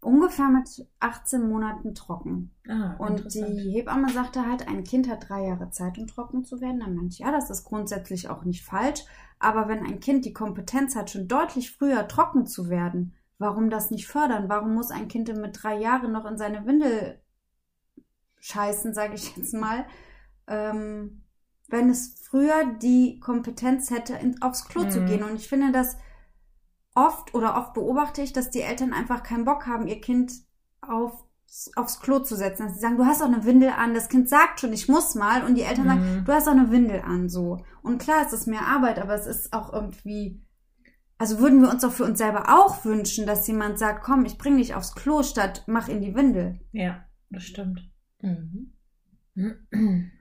ungefähr mit 18 Monaten trocken. Ah, Und die Hebamme sagte halt, ein Kind hat drei Jahre Zeit, um trocken zu werden. Dann meinte ich, ja, das ist grundsätzlich auch nicht falsch. Aber wenn ein Kind die Kompetenz hat, schon deutlich früher trocken zu werden, warum das nicht fördern? Warum muss ein Kind mit drei Jahren noch in seine Windel scheißen, sage ich jetzt mal, ähm, wenn es früher die Kompetenz hätte, in, aufs Klo zu Mhm. gehen? Und ich finde das oft oder oft beobachte ich, dass die Eltern einfach keinen Bock haben, ihr Kind auf, aufs Klo zu setzen. Dass sie sagen, du hast doch eine Windel an. Das Kind sagt schon, ich muss mal. Und die Eltern sagen, Mhm. du hast doch eine Windel an. So. Und klar, es ist mehr Arbeit, aber es ist auch irgendwie. Also würden wir uns doch für uns selber auch wünschen, dass jemand sagt, komm, ich bring dich aufs Klo statt mach in die Windel. Ja, das stimmt. Mhm.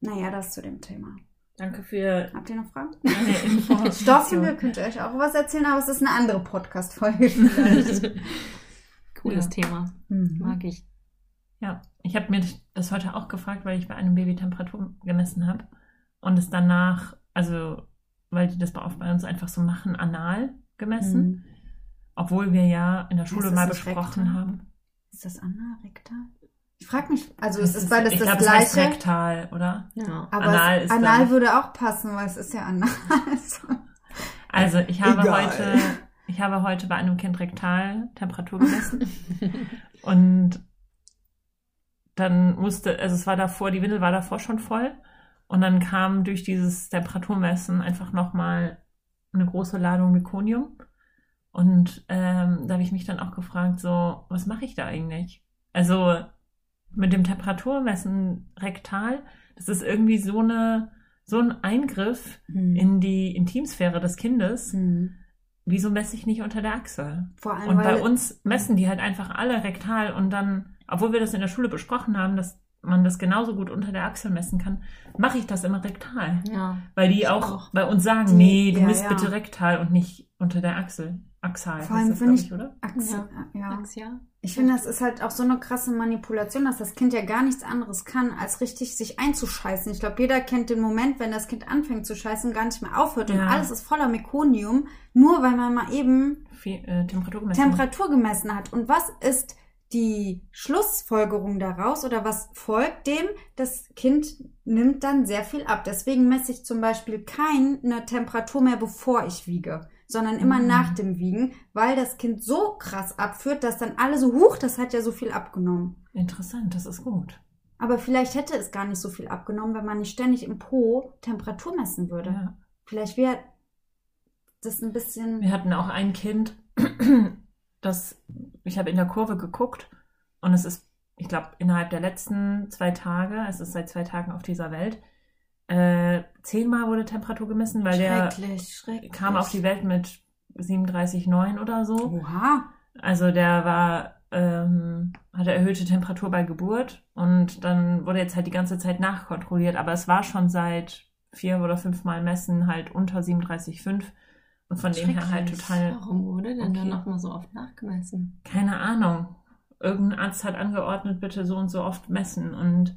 Naja, das zu dem Thema. Danke für Habt ihr noch Fragen? Infos. Stoffwindel könnt ihr euch auch was erzählen, aber es ist eine andere Podcast-Folge. Cooles Ja. Thema. Mhm. Mag ich. Ja, ich habe mir das heute auch gefragt, weil ich bei einem Baby Temperatur gemessen habe und es danach, also weil die das bei bei uns einfach so machen, anal gemessen, Mhm. obwohl wir ja in der Schule mal besprochen rektal? haben. Ist das Anarektal? Ich frage mich, also es Das ist beides ich das glaube, es heißt gleiche. rektal, oder? Ja. Aber Anal anal, ist es, anal würde auch passen, weil es ist ja anal. Also ich habe Egal. heute, ich habe heute bei einem Kind rektal Temperatur gemessen und dann musste, also es war davor, die Windel war davor schon voll und dann kam durch dieses Temperaturmessen einfach nochmal eine große Ladung Mekonium und ähm, da habe ich mich dann auch gefragt, so, was mache ich da eigentlich? Also mit dem Temperaturmessen rektal, das ist irgendwie so eine, so ein Eingriff in die Intimsphäre des Kindes. Hm. Wieso messe ich nicht unter der Achsel? Vor allem, Und bei uns messen die halt einfach alle rektal und dann, obwohl wir das in der Schule besprochen haben, dass man das genauso gut unter der Achsel messen kann, mache ich das immer rektal. Ja. Weil die Ich auch, auch. bei uns sagen, Die- nee, du ja, misst ja. bitte rektal und nicht unter der Achsel. Axal Vor heißt allem das, finde glaub ich- oder? Achse, ja. Axia. Ich finde, das ist halt auch so eine krasse Manipulation, dass das Kind ja gar nichts anderes kann, als richtig sich einzuscheißen. Ich glaube, jeder kennt den Moment, wenn das Kind anfängt zu scheißen und gar nicht mehr aufhört und Ja. alles ist voller Mekonium, nur weil man mal eben Viel, äh, Temperatur gemessen. Temperatur gemessen hat. Und was ist die Schlussfolgerung daraus oder was folgt dem? Das Kind nimmt dann sehr viel ab. Deswegen messe ich zum Beispiel keine Temperatur mehr, bevor ich wiege, sondern immer Mhm. nach dem Wiegen, weil das Kind so krass abführt, dass dann alle so, huch, das hat ja so viel abgenommen. Interessant, das ist gut. Aber vielleicht hätte es gar nicht so viel abgenommen, wenn man nicht ständig im Po Temperatur messen würde. Ja. Vielleicht wäre das ein bisschen. Wir hatten auch ein Kind, das, ich habe in der Kurve geguckt und es ist, ich glaube, innerhalb der letzten zwei Tage, es ist seit zwei Tagen auf dieser Welt, äh, zehnmal wurde Temperatur gemessen, weil der schrecklich, schrecklich. kam auf die Welt mit 37,9 oder so. Oha. Also der war, ähm, hatte erhöhte Temperatur bei Geburt und dann wurde jetzt halt die ganze Zeit nachkontrolliert, aber es war schon seit vier oder fünf Mal Messen halt unter 37,5 und von dem her halt total Warum wurde denn Okay. dann nochmal so oft nachgemessen? keine Ahnung. Irgendein Arzt hat angeordnet, bitte so und so oft messen. Und,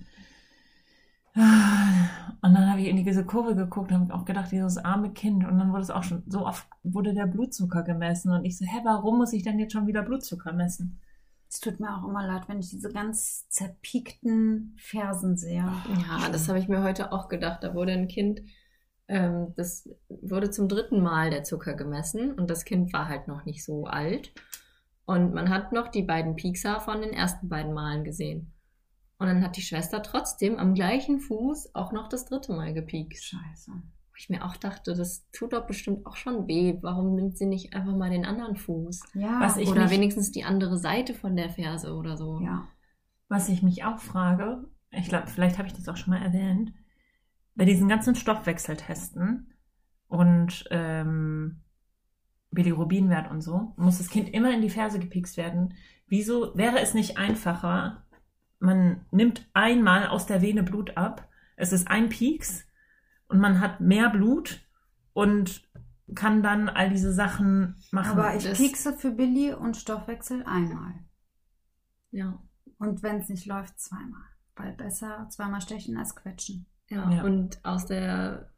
und dann habe ich in diese Kurve geguckt und habe auch gedacht, dieses arme Kind. Und dann wurde es auch schon, so oft wurde der Blutzucker gemessen. Und ich so, hä, warum muss ich denn jetzt schon wieder Blutzucker messen? Es tut mir auch immer leid, wenn ich diese ganz zerpiekten Fersen sehe. Ja, das habe ich mir heute auch gedacht. Da wurde ein Kind, ähm, das wurde zum dritten Mal der Zucker gemessen und das Kind war halt noch nicht so alt. Und man hat noch die beiden Piekser von den ersten beiden Malen gesehen. Und dann hat die Schwester trotzdem am gleichen Fuß auch noch das dritte Mal gepiekst. Scheiße. Wo ich mir auch dachte, das tut doch bestimmt auch schon weh. Warum nimmt sie nicht einfach mal den anderen Fuß? Ja, oder mich- wenigstens die andere Seite von der Ferse oder so. ja. Was ich mich auch frage, ich glaube, vielleicht habe ich das auch schon mal erwähnt, bei diesen ganzen Stoffwechseltesten und ähm, Bilirubinwert und so, muss das Kind immer in die Ferse gepikst werden. Wieso wäre es nicht einfacher, man nimmt einmal aus der Vene Blut ab, es ist ein Pieks und man hat mehr Blut und kann dann all diese Sachen machen. Aber ich das- piekse für Billy und Stoffwechsel einmal. Ja. Und wenn es nicht läuft, zweimal. Weil besser zweimal stechen als quetschen. Ja, Ja. und aus der,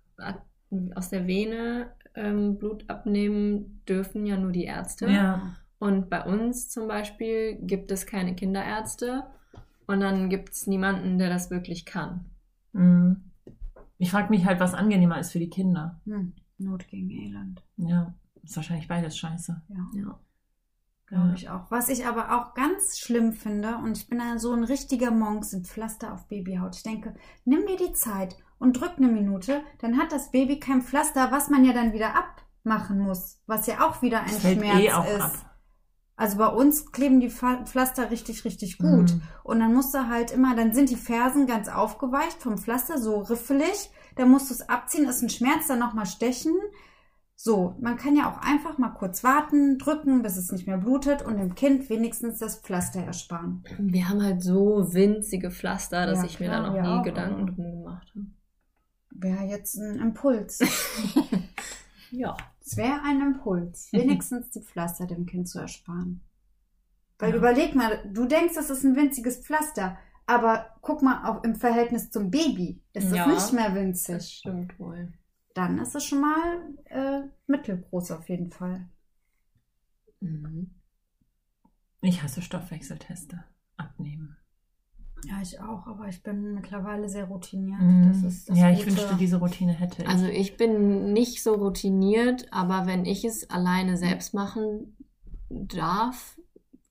aus der Vene ähm, Blut abnehmen dürfen ja nur die Ärzte. ja. Und bei uns zum Beispiel gibt es keine Kinderärzte und dann gibt es niemanden, der das wirklich kann. Mhm. Ich frage mich halt, was angenehmer ist für die Kinder. Hm. Not gegen Elend. Ja, ist wahrscheinlich beides scheiße. Ja. Ja. Glaube Ja. ich auch. Was ich aber auch ganz schlimm finde, und ich bin ja so ein richtiger Monk, sind Pflaster auf Babyhaut. Ich denke, nimm dir die Zeit und drück eine Minute, dann hat das Baby kein Pflaster, was man ja dann wieder abmachen muss, was ja auch wieder ein Das fällt Schmerz eh auch ist. ab. Also bei uns kleben die Pflaster richtig, richtig gut. Mhm. Und dann musst du halt immer, dann sind die Fersen ganz aufgeweicht vom Pflaster, so riffelig. Dann musst du es abziehen, ist ein Schmerz, dann nochmal stechen. So, man kann ja auch einfach mal kurz warten, drücken, bis es nicht mehr blutet und dem Kind wenigstens das Pflaster ersparen. Wir haben halt so winzige Pflaster, dass Ja, ich mir da noch nie auch, Gedanken drum gemacht habe. Wäre jetzt ein Impuls. Ja. Es wäre ein Impuls, wenigstens die Pflaster dem Kind zu ersparen. Weil Ja. überleg mal, du denkst, das ist ein winziges Pflaster, aber guck mal auch im Verhältnis zum Baby. Ist es Ja. nicht mehr Das winzig. stimmt wohl. Dann ist es schon mal äh, mittelgroß auf jeden Fall. Mhm. Ich hasse Stoffwechselteste. Abnehmen. Ja, ich auch, aber ich bin mittlerweile sehr routiniert. Mhm. Das ist das ja, ich Gute. wünschte, diese Routine hätte ich. Also ich bin nicht so routiniert, aber wenn ich es alleine selbst machen darf,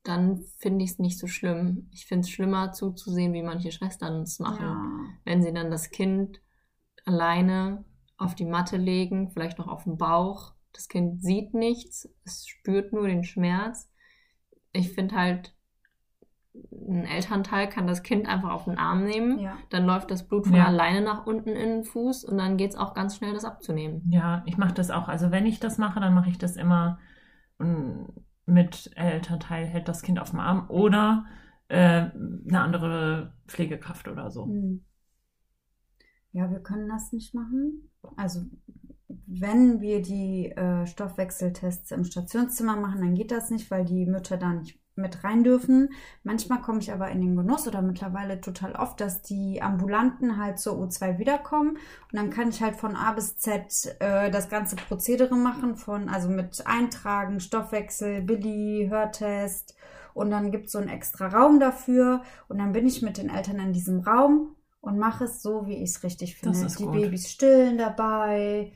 dann finde ich es nicht so schlimm. Ich finde es schlimmer zuzusehen, wie manche Schwestern es machen. Ja. Wenn sie dann das Kind alleine auf die Matte legen, vielleicht noch auf den Bauch. Das Kind sieht nichts, es spürt nur den Schmerz. Ich finde halt, ein Elternteil kann das Kind einfach auf den Arm nehmen. ja. Dann läuft das Blut von Ja. alleine nach unten in den Fuß und dann geht es auch ganz schnell, das abzunehmen. ja, ich mache das auch. Also wenn ich das mache, dann mache ich das immer mm, mit Elternteil hält das Kind auf dem Arm oder äh, eine andere Pflegekraft oder so. Hm. Ja, wir können das nicht machen. Also wenn wir die äh, Stoffwechseltests im Stationszimmer machen, dann geht das nicht, weil die Mütter da nicht mit rein dürfen. Manchmal komme ich aber in den Genuss oder mittlerweile total oft, dass die Ambulanten halt zur U2 wiederkommen und dann kann ich halt von A bis Z äh, das ganze Prozedere machen, von also mit Eintragen, Stoffwechsel, Billy, Hörtest und dann gibt es so einen extra Raum dafür und dann bin ich mit den Eltern in diesem Raum und mache es so, wie ich es richtig finde. Die gut. Babys stillen dabei,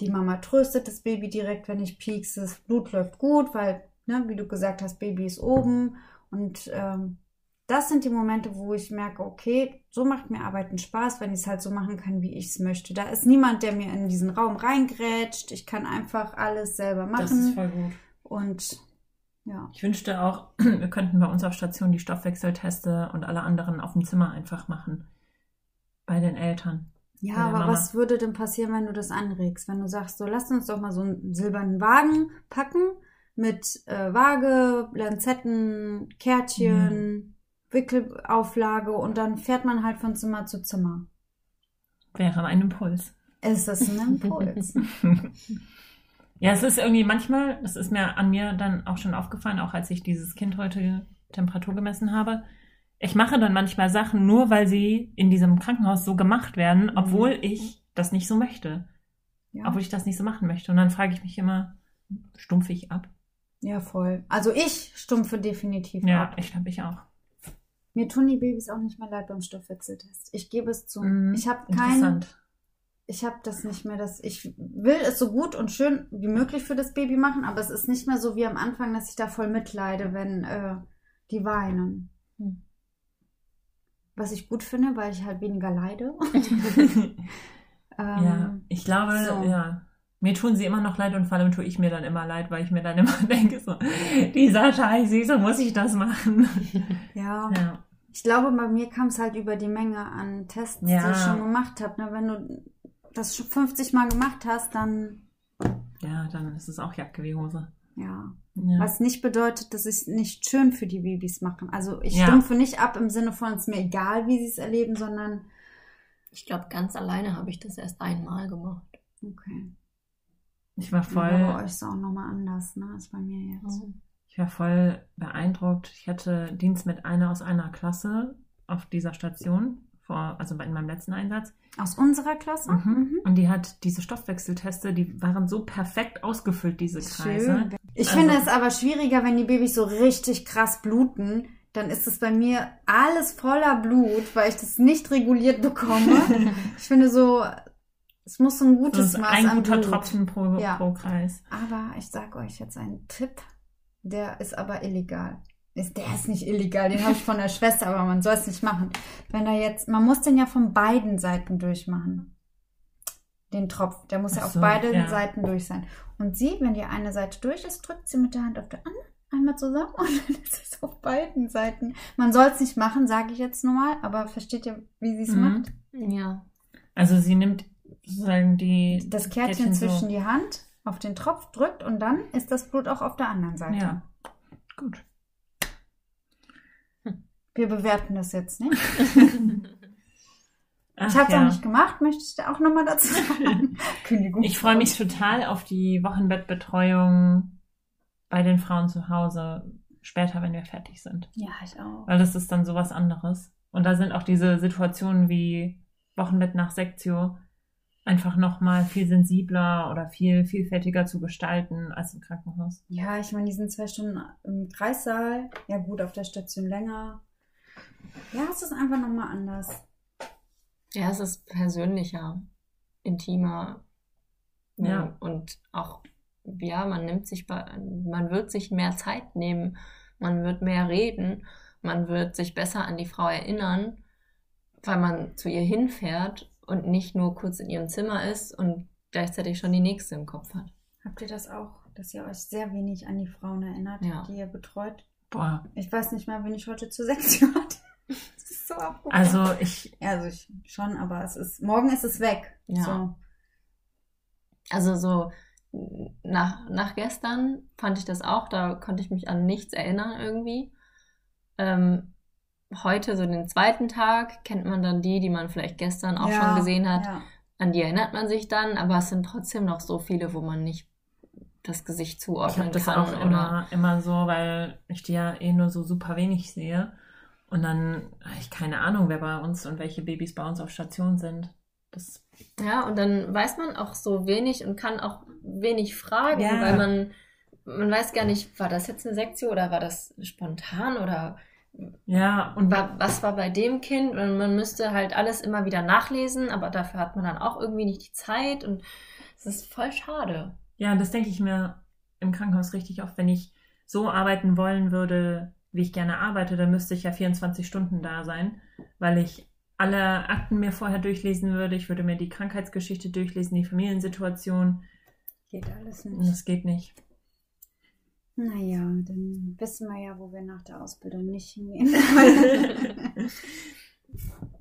die Mama tröstet das Baby direkt, wenn ich piekse. Das Blut läuft gut, weil, ne, wie du gesagt hast, Baby ist oben. Und ähm, das sind die Momente, wo ich merke, okay, so macht mir Arbeiten Spaß, wenn ich es halt so machen kann, wie ich es möchte. Da ist niemand, der mir in diesen Raum reingrätscht. Ich kann einfach alles selber Das ist machen. voll gut. Und ja. Ich wünschte auch, wir könnten bei uns auf Station die Stoffwechselteste und alle anderen auf dem Zimmer einfach machen. Bei den Eltern. Ja, aber Mama. was würde denn passieren, wenn du das anregst? Wenn du sagst, so lass uns doch mal so einen silbernen Wagen packen mit äh, Waage, Lanzetten, Kärtchen, Wickelauflage und dann fährt man halt von Zimmer zu Zimmer. Wäre ein Impuls. Ist das ein Impuls? ja, es ist irgendwie manchmal, das ist mir an mir dann auch schon aufgefallen, auch als ich dieses Kind heute Temperatur gemessen habe. Ich mache dann manchmal Sachen nur, weil sie in diesem Krankenhaus so gemacht werden, obwohl ich das nicht so möchte. ja. Obwohl ich das nicht so machen möchte. Und dann frage ich mich immer, stumpfe ich ab? ja, voll. Also ich stumpfe definitiv Ja, ab. ich glaube, ich auch. Mir tun die Babys auch nicht mehr leid beim Stoffwechseltest. Ich gebe es zu. Mhm, Ich habe kein ich habe das nicht mehr, dass ich will es so gut und schön wie möglich für das Baby machen, aber es ist nicht mehr so wie am Anfang, dass ich da voll mitleide, wenn äh, die weinen. Hm. Was ich gut finde, weil ich halt weniger leide. Ähm, ja, ich glaube, so. ja. Mir tun sie immer noch leid und vor allem tue ich mir dann immer leid, weil ich mir dann immer denke, so, dieser Scheiße, so muss ich das machen. Ja. ja. Ich glaube, bei mir kam es halt über die Menge an Tests, ja. die ich schon gemacht habe. Ne? Wenn du das 50 Mal gemacht hast, dann. Ja, dann ist es auch Jacke wie Hose. Ja. ja. Was nicht bedeutet, dass ich es nicht schön für die Babys mache. Also ich ja. stumpfe nicht ab im Sinne von, es ist mir egal, wie sie es erleben, sondern. Ich glaube, ganz alleine habe ich das erst einmal gemacht. Okay. Ich war voll. Ja, bei euch ist es auch nochmal anders, ne, als bei mir jetzt. Oh. Ich war voll beeindruckt. Ich hatte Dienst mit einer aus einer Klasse auf dieser Station, vor, also in meinem letzten Einsatz. Aus unserer Klasse? Mhm. Mhm. Und die hat diese Stoffwechselteste, die waren so perfekt ausgefüllt, diese Kreise. Schön. Ich also, finde es aber schwieriger, wenn die Babys so richtig krass bluten. Dann ist es bei mir alles voller Blut, weil ich das nicht reguliert bekomme. ich finde so, es muss so ein gutes Maß ein guter Blut. Tropfen pro, ja. pro Kreis. Aber ich sage euch jetzt einen Tipp, der ist aber illegal. Ist, der ist nicht illegal, den habe ich von der Schwester, aber man soll es nicht machen. Wenn er jetzt, man muss den ja von beiden Seiten durchmachen. Den Tropf, der muss ja auf beiden ja. Seiten durch sein. Und sie, wenn die eine Seite durch ist, drückt sie mit der Hand auf der anderen einmal zusammen und dann ist es auf beiden Seiten. Man soll es nicht machen, sage ich jetzt nur mal, aber versteht ihr, wie sie es mhm. macht? Ja. Also sie nimmt sozusagen die das Kärtchen, Kärtchen zwischen so. die Hand auf den Tropf drückt und dann ist das Blut auch auf der anderen Seite. Ja, gut. Wir bewerten das jetzt nicht. Ach, ich habe es ja. auch nicht gemacht, möchte ich da auch nochmal dazu sagen. Kündigung. Ich freue mich total auf die Wochenbettbetreuung bei den Frauen zu Hause später, wenn wir fertig sind. Ja, ich auch. Weil das ist dann sowas anderes. Und da sind auch diese Situationen wie Wochenbett nach Sektio einfach nochmal viel sensibler oder viel vielfältiger zu gestalten als im Krankenhaus. Ja, ich meine, die sind zwei Stunden im Kreissaal. Ja gut, auf der Station länger. Ja, es ist einfach nochmal anders. Ja, es ist persönlicher, intimer. Ne? Ja. Und auch, ja, man nimmt sich, man wird sich mehr Zeit nehmen, man wird mehr reden, man wird sich besser an die Frau erinnern, weil man zu ihr hinfährt und nicht nur kurz in ihrem Zimmer ist und gleichzeitig schon die nächste im Kopf hat. Habt ihr das auch, dass ihr euch sehr wenig an die Frauen erinnert, ja. die ihr betreut? Boah. Ich weiß nicht mehr, wenn ich heute zur Sektion hatte. Das ist so abgefahren. Also ich. Also ich schon, aber es ist. Morgen ist es weg. Ja. So. Also so nach, nach gestern fand ich das auch, da konnte ich mich an nichts erinnern irgendwie. Ähm, heute, so den zweiten Tag, kennt man dann die, die man vielleicht gestern auch ja, schon gesehen hat. Ja. An die erinnert man sich dann, aber es sind trotzdem noch so viele, wo man nicht das Gesicht zuordnen ich das kann. Das auch immer, immer so, weil ich die ja eh nur so super wenig sehe. Und dann habe ich keine Ahnung, wer bei uns und welche Babys bei uns auf Station sind. Das ja, und dann weiß man auch so wenig und kann auch wenig fragen, ja. weil man, man weiß gar nicht, war das jetzt eine Sektion oder war das spontan oder ja, und war, was war bei dem Kind? Und man müsste halt alles immer wieder nachlesen, aber dafür hat man dann auch irgendwie nicht die Zeit und es ist voll schade. Ja, das denke ich mir im Krankenhaus richtig oft, wenn ich so arbeiten wollen würde, wie ich gerne arbeite, dann müsste ich ja 24 Stunden da sein, weil ich alle Akten mir vorher durchlesen würde. Ich würde mir die Krankheitsgeschichte durchlesen, die Familiensituation. Geht alles nicht. Das geht nicht. Naja, dann wissen wir ja, wo wir nach der Ausbildung nicht hingehen.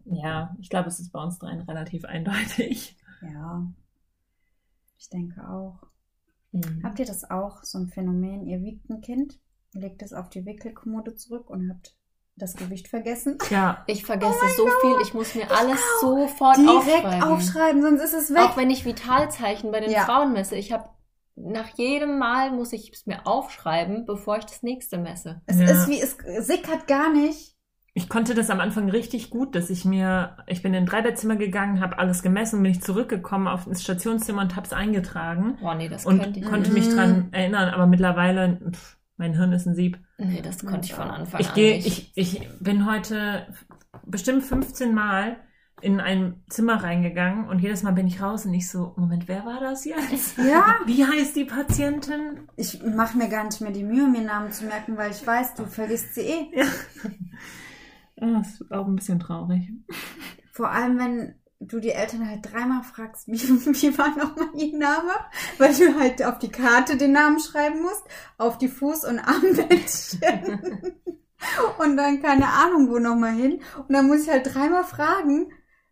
ja, ich glaube, es ist bei uns dreien relativ eindeutig. Ja, ich denke auch. Mhm. Habt ihr das auch, so ein Phänomen? Ihr wiegt ein Kind, legt es auf die Wickelkommode zurück und habt das Gewicht vergessen. Ja, ich vergesse oh so God. viel. Ich muss mir ich alles auch. sofort Direkt aufschreiben. aufschreiben, sonst ist es weg. Auch wenn ich Vitalzeichen bei den ja. Frauen messe. Ich habe nach jedem Mal muss ich es mir aufschreiben, bevor ich das nächste messe. Es ja. ist wie, es sickert gar nicht. Ich konnte das am Anfang richtig gut, dass ich mir, ich bin in ein Dreibettzimmer gegangen, habe alles gemessen, bin ich zurückgekommen auf ins Stationszimmer und habe es eingetragen. Boah, nee, das und ich. konnte mich dran erinnern, aber mittlerweile, pff, mein Hirn ist ein Sieb. Nee, das konnte ich von Anfang ich an geh, nicht. Ich, ich bin heute bestimmt 15 Mal in ein Zimmer reingegangen und jedes Mal bin ich raus und ich so, Moment, wer war das jetzt? Ja. Wie heißt die Patientin? Ich mache mir gar nicht mehr die Mühe, mir Namen zu merken, weil ich weiß, du vergisst sie eh. Ja. Das ist auch ein bisschen traurig. Vor allem, wenn du die Eltern halt dreimal fragst, wie, wie war nochmal ihr Name? Weil du halt auf die Karte den Namen schreiben musst, auf die Fuß- und Armbändchen. und dann keine Ahnung wo nochmal hin. Und dann muss ich halt dreimal fragen,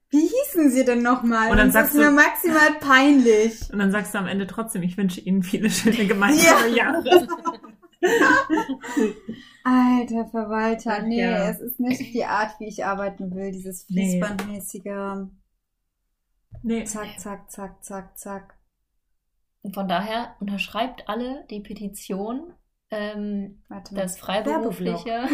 wie hießen sie denn nochmal? Und dann sagst das ist du- mir maximal peinlich. Und dann sagst du am Ende trotzdem, ich wünsche Ihnen viele schöne gemeinsame Jahre. Alter Verwalter, nee, ja. es ist nicht die Art, wie ich arbeiten will. Dieses fließbandmäßige Nee. Zack, zack, zack, zack, zack. Und von daher unterschreibt alle die Petition, ähm, Warte mal. das Freiberufliche,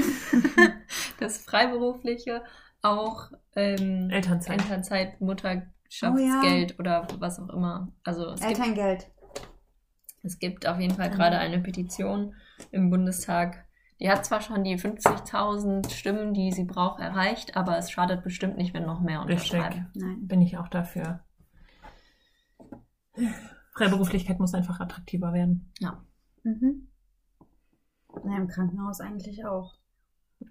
das Freiberufliche auch ähm, Elternzeit. Elternzeit, Mutterschaftsgeld oder was auch immer. Also es gibt, Elterngeld. es gibt auf jeden Fall Mhm. gerade eine Petition im Bundestag. Die hat zwar schon die 50.000 Stimmen, die sie braucht, erreicht, aber es schadet bestimmt nicht, wenn noch mehr Richtig. unterschreiben. Nein. Bin ich auch dafür. Freiberuflichkeit muss einfach attraktiver werden. Mhm. Na, im Krankenhaus eigentlich auch.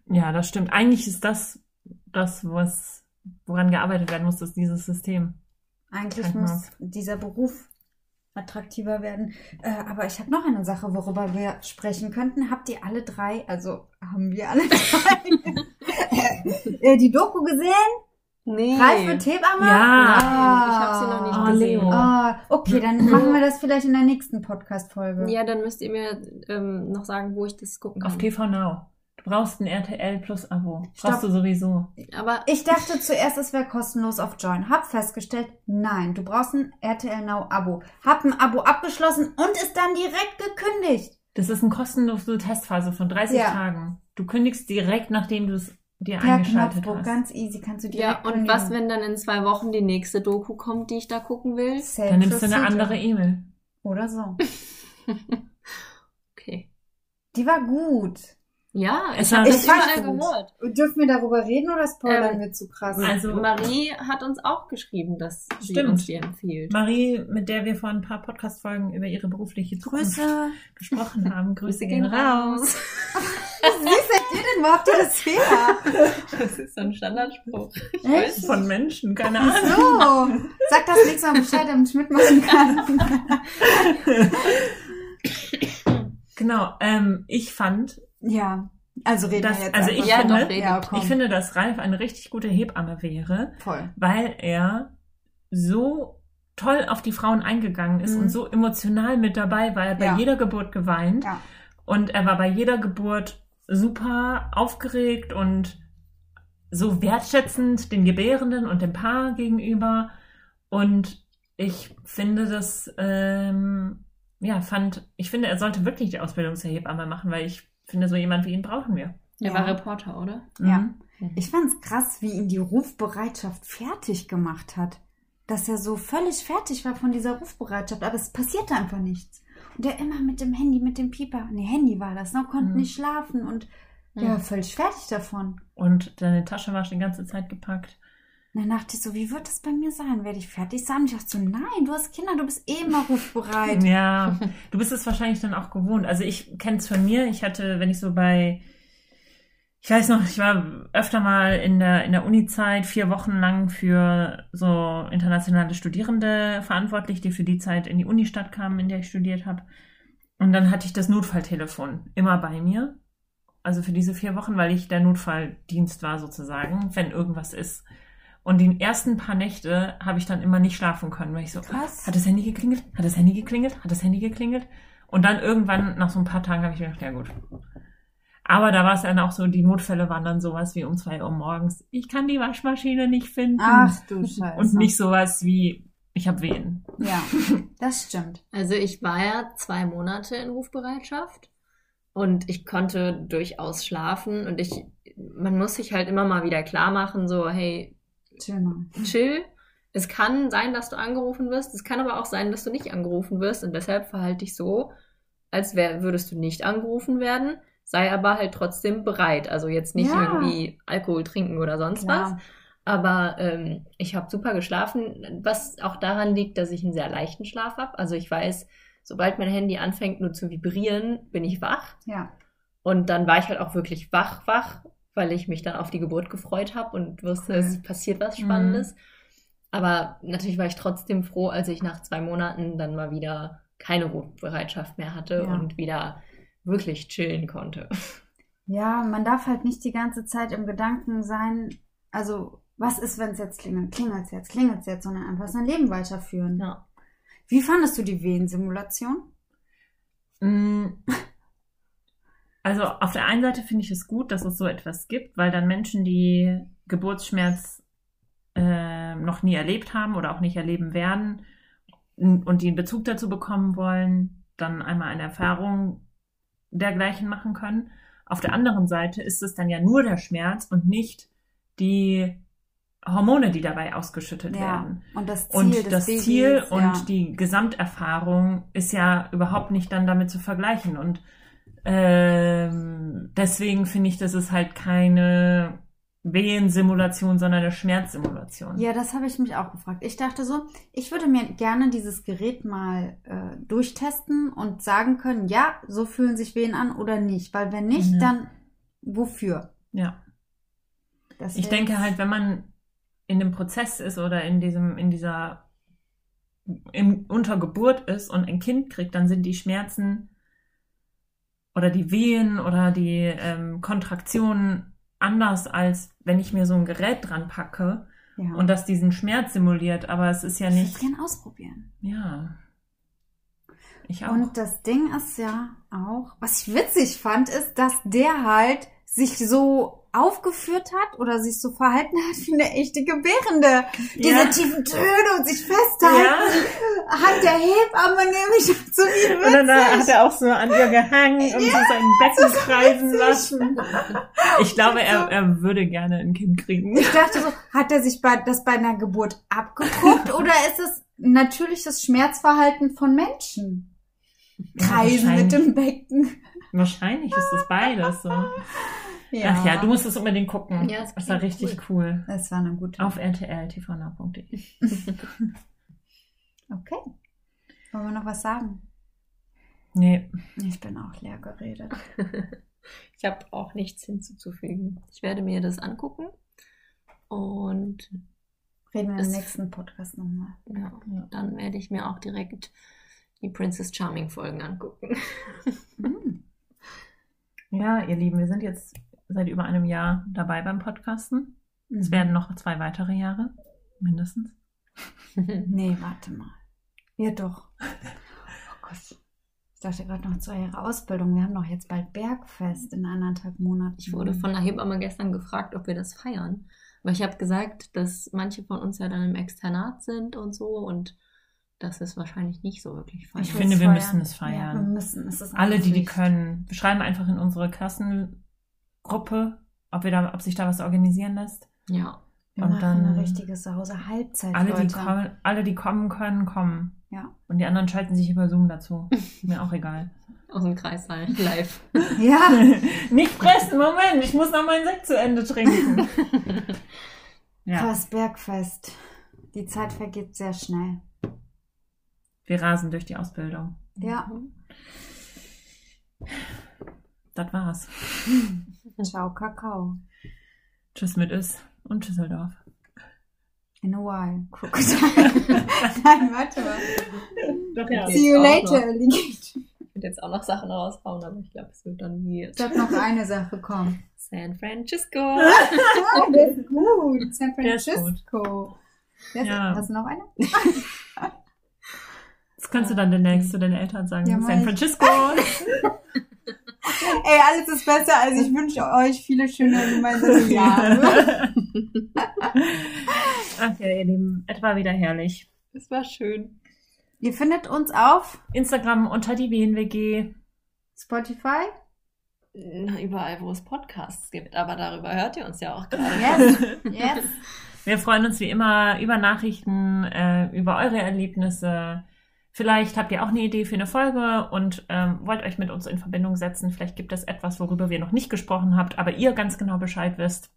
Ja, das stimmt. Eigentlich ist das das, was, woran gearbeitet werden muss, ist dieses System. Eigentlich Krankenhaus. muss dieser Beruf attraktiver werden. Äh, aber ich habe noch eine Sache, worüber wir sprechen könnten. Habt ihr alle drei, also haben wir alle drei, äh, die Doku gesehen? Nee. Ralf wird Hebamme? Ja. Nein, ich hab sie noch nicht Oh, gesehen. Leo. Ah, okay, dann machen wir das vielleicht in der nächsten Podcast-Folge. Ja, dann müsst ihr mir ähm, noch sagen, wo ich das gucken kann. Auf TV Now. Du brauchst ein RTL Plus Abo. Stopp. Brauchst du sowieso. Aber Ich dachte zuerst, es wäre kostenlos auf Join. Hab festgestellt, nein, du brauchst ein RTL Now Abo. Hab ein Abo abgeschlossen und ist dann direkt gekündigt. Das ist eine kostenlose Testphase von 30 Ja. Tagen. Du kündigst direkt, nachdem du es dir Per eingeschaltet Knopfdruck, hast. ganz easy, kannst du direkt ja, und kündigen. was, wenn dann in zwei Wochen die nächste Doku kommt, die ich da gucken will? Same Dann nimmst du eine andere E-Mail. Oder so. Okay. Die war gut. Ja, Es ich habe das überall gut. gehört. Dürfen wir darüber reden oder spoilern Ähm, wir zu krass? Also- Marie hat uns auch geschrieben, dass sie Stimmt. uns die empfiehlt. Marie, mit der wir vor ein paar Podcast-Folgen über ihre berufliche Zukunft Grüße. gesprochen haben. Grüße, gehen raus. Wie seid ihr denn? Wo habt ihr das her? Das ist so ein Standardspruch. Ich Echt? weiß. Von Menschen, keine Ach Ahnung. so. Sag das nächste Mal Bescheid, damit ich mitmachen kann. Genau, ähm, ich fand, ja. Also reden Das- wir jetzt also ich Ja, finde- doch, reden. Ja, ich finde, dass Ralf eine richtig gute Hebamme wäre, Voll. weil er so toll auf die Frauen eingegangen ist Mhm. und so emotional mit dabei war. Er hat bei Ja. jeder Geburt geweint Ja. und er war bei jeder Geburt super aufgeregt und so wertschätzend den Gebärenden und dem Paar gegenüber. Und ich finde das, ähm, ja, fand, ich finde, er sollte wirklich die Ausbildung zur Hebamme machen, weil ich finde, so jemand wie ihn brauchen wir. Er Ja. war Reporter, oder? Ja. Mhm. Ich fand's krass, wie ihn die Rufbereitschaft fertig gemacht hat. Dass er so völlig fertig war von dieser Rufbereitschaft, aber es passierte einfach nichts. Und er immer mit dem Handy, mit dem Pieper, nee, Handy war das, ne, konnte Mhm. nicht schlafen und ja, Mhm. völlig fertig davon. Und deine Tasche war schon die ganze Zeit gepackt. Und dann dachte ich so, wie wird das bei mir sein? Werde ich fertig sein? Und ich dachte so, nein, du hast Kinder, du bist eh immer rufbereit. Ja, du bist es wahrscheinlich dann auch gewohnt. Also ich kenne es von mir. Ich hatte, wenn ich so bei, ich weiß noch, ich war öfter mal in der, in der Uni-Zeit vier Wochen lang für so internationale Studierende verantwortlich, die für die Zeit in die Unistadt kamen, in der ich studiert habe. Und dann hatte ich das Notfalltelefon immer bei mir. Also für diese vier Wochen, weil ich der Notfalldienst war sozusagen, wenn irgendwas ist. Und die ersten paar Nächte habe ich dann immer nicht schlafen können, weil ich so, Krass. hat das Handy geklingelt? Hat das Handy geklingelt? Hat das Handy geklingelt? Und dann irgendwann, nach so ein paar Tagen, habe ich mir gedacht, ja gut. Aber da war es dann auch so, die Notfälle waren dann sowas wie um zwei Uhr morgens. Ich kann die Waschmaschine nicht finden. Ach du Scheiße. Und nicht sowas wie, ich habe Wehen. Ja, das stimmt. Also ich war ja zwei Monate in Rufbereitschaft und ich konnte durchaus schlafen und ich, man muss sich halt immer mal wieder klar machen, so, hey, Chill mal. chill. Es kann sein, dass du angerufen wirst. Es kann aber auch sein, dass du nicht angerufen wirst. Und deshalb verhalte dich so, als wär, würdest du nicht angerufen werden. Sei aber halt trotzdem bereit. Also jetzt nicht Ja. irgendwie Alkohol trinken oder sonst was. Klar. Aber ähm, ich habe super geschlafen, was auch daran liegt, dass ich einen sehr leichten Schlaf habe. Also ich weiß, sobald mein Handy anfängt nur zu vibrieren, bin ich wach. Ja. Und dann war ich halt auch wirklich wach, wach, weil ich mich dann auf die Geburt gefreut habe und wusste, es passiert was Spannendes. Aber natürlich war ich trotzdem froh, als ich nach zwei Monaten dann mal wieder keine Rufbereitschaft mehr hatte ja. und wieder wirklich chillen konnte. Ja, man darf halt nicht die ganze Zeit im Gedanken sein, also was ist, wenn es jetzt klingelt? Klingelt es jetzt? Klingelt es jetzt? Sondern einfach sein Leben weiterführen. Ja. Wie fandest du die Wehensimulation? Mm. Also auf der einen Seite finde ich es gut, dass es so etwas gibt, weil dann Menschen, die Geburtsschmerz äh, noch nie erlebt haben oder auch nicht erleben werden und die einen Bezug dazu bekommen wollen, dann einmal eine Erfahrung dergleichen machen können. Auf der anderen Seite ist es dann ja nur der Schmerz und nicht die Hormone, die dabei ausgeschüttet ja, werden. Und das Ziel, und das Babys, Ziel und ja. die Gesamterfahrung ist ja überhaupt nicht dann damit zu vergleichen. Und ähm, deswegen finde ich, das ist halt keine Wehensimulation, sondern eine Schmerzsimulation. Ja, das habe ich mich auch gefragt. Ich dachte so, ich würde mir gerne dieses Gerät mal äh, durchtesten und sagen können, ja, so fühlen sich Wehen an oder nicht. Weil wenn nicht, ja. dann wofür? Ja. Das ich denke halt, wenn man in dem Prozess ist oder in diesem, in dieser im Untergeburt ist und ein Kind kriegt, dann sind die Schmerzen oder die Wehen oder die ähm, Kontraktionen anders, als wenn ich mir so ein Gerät dran packe ja. und das diesen Schmerz simuliert. Aber es ist ja nicht. Ich würde gerne ausprobieren. Ja. Ich auch. Und das Ding ist ja auch, was ich witzig fand, ist, dass der halt sich so aufgeführt hat oder sich so verhalten hat wie eine echte Gebärende. Diese ja. tiefen Töne und sich festhalten, ja. hat der Hebamme nämlich zu ihm witzig. Und dann hat er auch so an ihr gehangen und ja, so sein Becken kreisen lassen. Ich glaube, er, er würde gerne ein Kind kriegen. Ich dachte so, hat er sich bei, das bei einer Geburt abgeguckt oder ist es natürliches Schmerzverhalten von Menschen? Kreisen mit dem Becken. Wahrscheinlich ist das beides so. Ja. Ach ja, du musst es unbedingt gucken. Ja, das, war richtig cool. cool. Das war eine gute. Auf rtltvnah.de. okay. Wollen wir noch was sagen? Nee. Ich bin auch leer geredet. ich habe auch nichts hinzuzufügen. Ich werde mir das angucken und reden wir im nächsten Podcast nochmal. Ja, dann werde ich mir auch direkt die Princess Charming Folgen angucken. Mm. Ja, ihr Lieben, wir sind jetzt seit über einem Jahr dabei beim Podcasten. Mhm. Es werden noch zwei weitere Jahre, mindestens. nee, warte mal. Ja, doch. Oh Gott. Ich dachte gerade noch zwei Jahre Ausbildung. Wir haben doch jetzt bald Bergfest in anderthalb Monaten. Ich wurde von der Hebamme gestern gefragt, ob wir das feiern. Weil ich habe gesagt, dass manche von uns ja dann im Externat sind und so und das ist wahrscheinlich nicht so wirklich feiern. Ich finde, wir feiern. müssen es feiern. Ja, wir müssen. Es ist Alle, die die können. Wir schreiben einfach in unsere Klassen Gruppe, ob, wir da, ob sich da was organisieren lässt. Ja. Wir und dann eine richtige Sause Halbzeit. Alle die, kommen, alle, die kommen können, kommen. Ja. Und die anderen schalten sich über Zoom dazu. Mir auch egal. Aus dem Kreissaal, live. ja. Nicht fressen, Moment, ich muss noch meinen Sekt zu Ende trinken. ja. Krass Bergfest. Die Zeit vergeht sehr schnell. Wir rasen durch die Ausbildung. Ja. Das war's. Ciao, Kakao. Tschüss mit Is und Tschüsseldorf. In a while. Nein, warte mal. Doch, ja. See you later, Alligator. Ich würde jetzt auch noch Sachen raushauen, aber ich glaube, es wird dann nie. Es wird noch eine Sache kommen. San Francisco. das ist gut. San Francisco. Ist ja. Hast du noch eine? Das kannst du dann demnächst zu deinen Eltern sagen. Ja, San Francisco. Ey, alles ist besser. Also ich wünsche euch viele schöne gemeinsame Jahre. Ach ja, ihr Lieben, es war wieder herrlich. Es war schön. Ihr findet uns auf Instagram unter die WNWG. Spotify? Na, überall, wo es Podcasts gibt. Aber darüber hört ihr uns ja auch gerade. Yes, yes. Wir freuen uns wie immer über Nachrichten, äh, über eure Erlebnisse Vielleicht habt ihr auch eine Idee für eine Folge und ähm, wollt euch mit uns in Verbindung setzen. Vielleicht gibt es etwas, worüber wir noch nicht gesprochen habt, aber ihr ganz genau Bescheid wisst.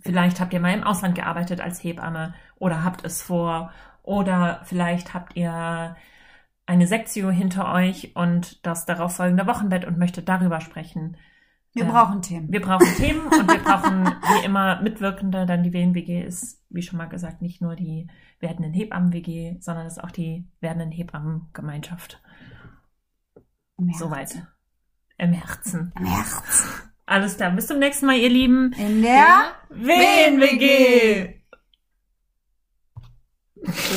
Vielleicht habt ihr mal im Ausland gearbeitet als Hebamme oder habt es vor. Oder vielleicht habt ihr eine Sektio hinter euch und das darauf folgende Wochenbett und möchtet darüber sprechen. Wir ähm, brauchen Themen. Wir brauchen Themen und wir brauchen wie immer Mitwirkende. Dann die WNWG ist, wie schon mal gesagt, nicht nur die werdenden Hebammen-WG, sondern es ist auch die werdenden Hebammen-Gemeinschaft. Soweit. Im Herzen. Im Herzen. Alles klar. Bis zum nächsten Mal, ihr Lieben. In der WNWG.